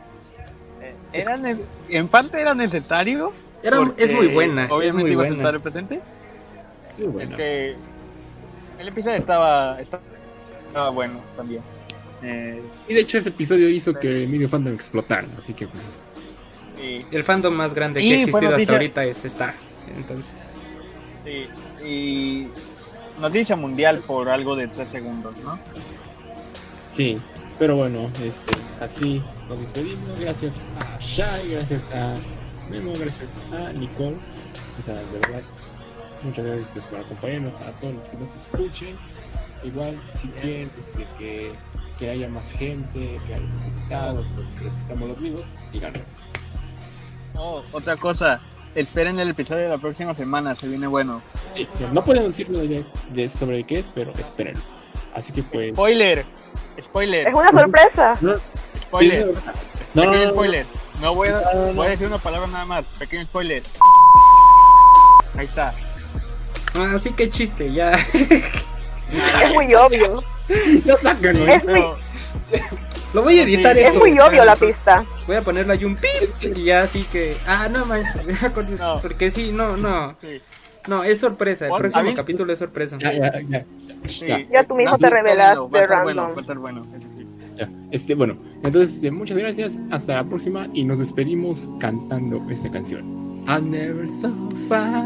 [SPEAKER 3] Eh, en parte era necesario.
[SPEAKER 4] Era- es muy buena, es
[SPEAKER 3] Obviamente
[SPEAKER 4] muy
[SPEAKER 3] ibas a estar presente.
[SPEAKER 2] Sí, bueno.
[SPEAKER 3] El episodio estaba, estaba, bueno también. Eh,
[SPEAKER 2] Y de hecho ese episodio hizo que Emilio Fandom explotara, así que pues
[SPEAKER 4] El fandom más grande que ha existido hasta ahorita es Star. Entonces,
[SPEAKER 3] sí, y noticia mundial por algo de 3 segundos, ¿no?
[SPEAKER 2] sí. Pero bueno, este, así nos despedimos. Gracias a Shai, gracias a Memo, gracias a Nicole. O sea, de verdad, muchas gracias pues, por acompañarnos, a todos los que nos escuchen. Igual, si quieren este, que, que haya más gente, que haya más invitados, pues, que repitamos los mismos, díganlo.
[SPEAKER 3] Oh, otra cosa, esperen el episodio de la próxima semana, se viene bueno.
[SPEAKER 2] Sí, no podemos decirlo de, de sobre qué es, pero espérenlo. Así que pues.
[SPEAKER 3] Spoiler, spoiler,
[SPEAKER 5] Es una sorpresa.
[SPEAKER 2] No,
[SPEAKER 3] spoiler,
[SPEAKER 2] sí, no, no,
[SPEAKER 3] pequeño
[SPEAKER 2] no,
[SPEAKER 3] spoiler. No voy a,
[SPEAKER 2] No, no, no.
[SPEAKER 3] voy a decir una palabra nada más, pequeño spoiler. Ahí está.
[SPEAKER 4] Así que chiste, ya. *laughs*
[SPEAKER 5] Es muy obvio. *laughs*
[SPEAKER 2] no, sáquenlo.
[SPEAKER 5] Es muy,
[SPEAKER 4] Lo voy a editar
[SPEAKER 3] Sí.
[SPEAKER 5] es
[SPEAKER 4] esto.
[SPEAKER 5] muy obvio la pista.
[SPEAKER 4] Voy a ponerle ahí un pip y ya así que. Ah, no manches.
[SPEAKER 3] No.
[SPEAKER 4] Porque sí, no, no.
[SPEAKER 3] sí,
[SPEAKER 4] No, es sorpresa. El próximo
[SPEAKER 3] ¿habéis-
[SPEAKER 4] capítulo es sorpresa.
[SPEAKER 2] Ya, ya, ya.
[SPEAKER 3] sí.
[SPEAKER 2] Ya.
[SPEAKER 5] Ya tú mismo
[SPEAKER 3] No,
[SPEAKER 5] te revelas
[SPEAKER 3] no, va a
[SPEAKER 5] de
[SPEAKER 3] estar bueno.
[SPEAKER 2] Ya, Este, bueno, entonces este, muchas gracias, hasta la próxima y nos despedimos cantando esta canción. I never saw far,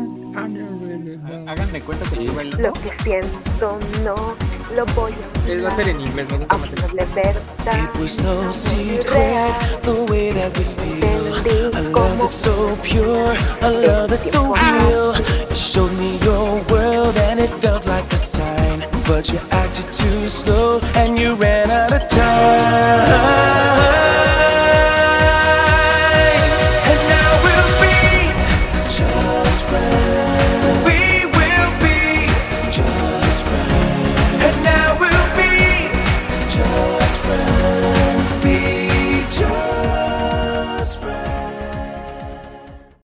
[SPEAKER 3] Háganme cuenta que
[SPEAKER 5] Lo que siento no lo voy a.
[SPEAKER 4] Él va a ser en inglés, me gusta más.
[SPEAKER 6] It was no secret the way that we feel. A love that's so pure, a love that's so real. You showed me your world and it felt like a sign. But you acted too slow and you ran out of time.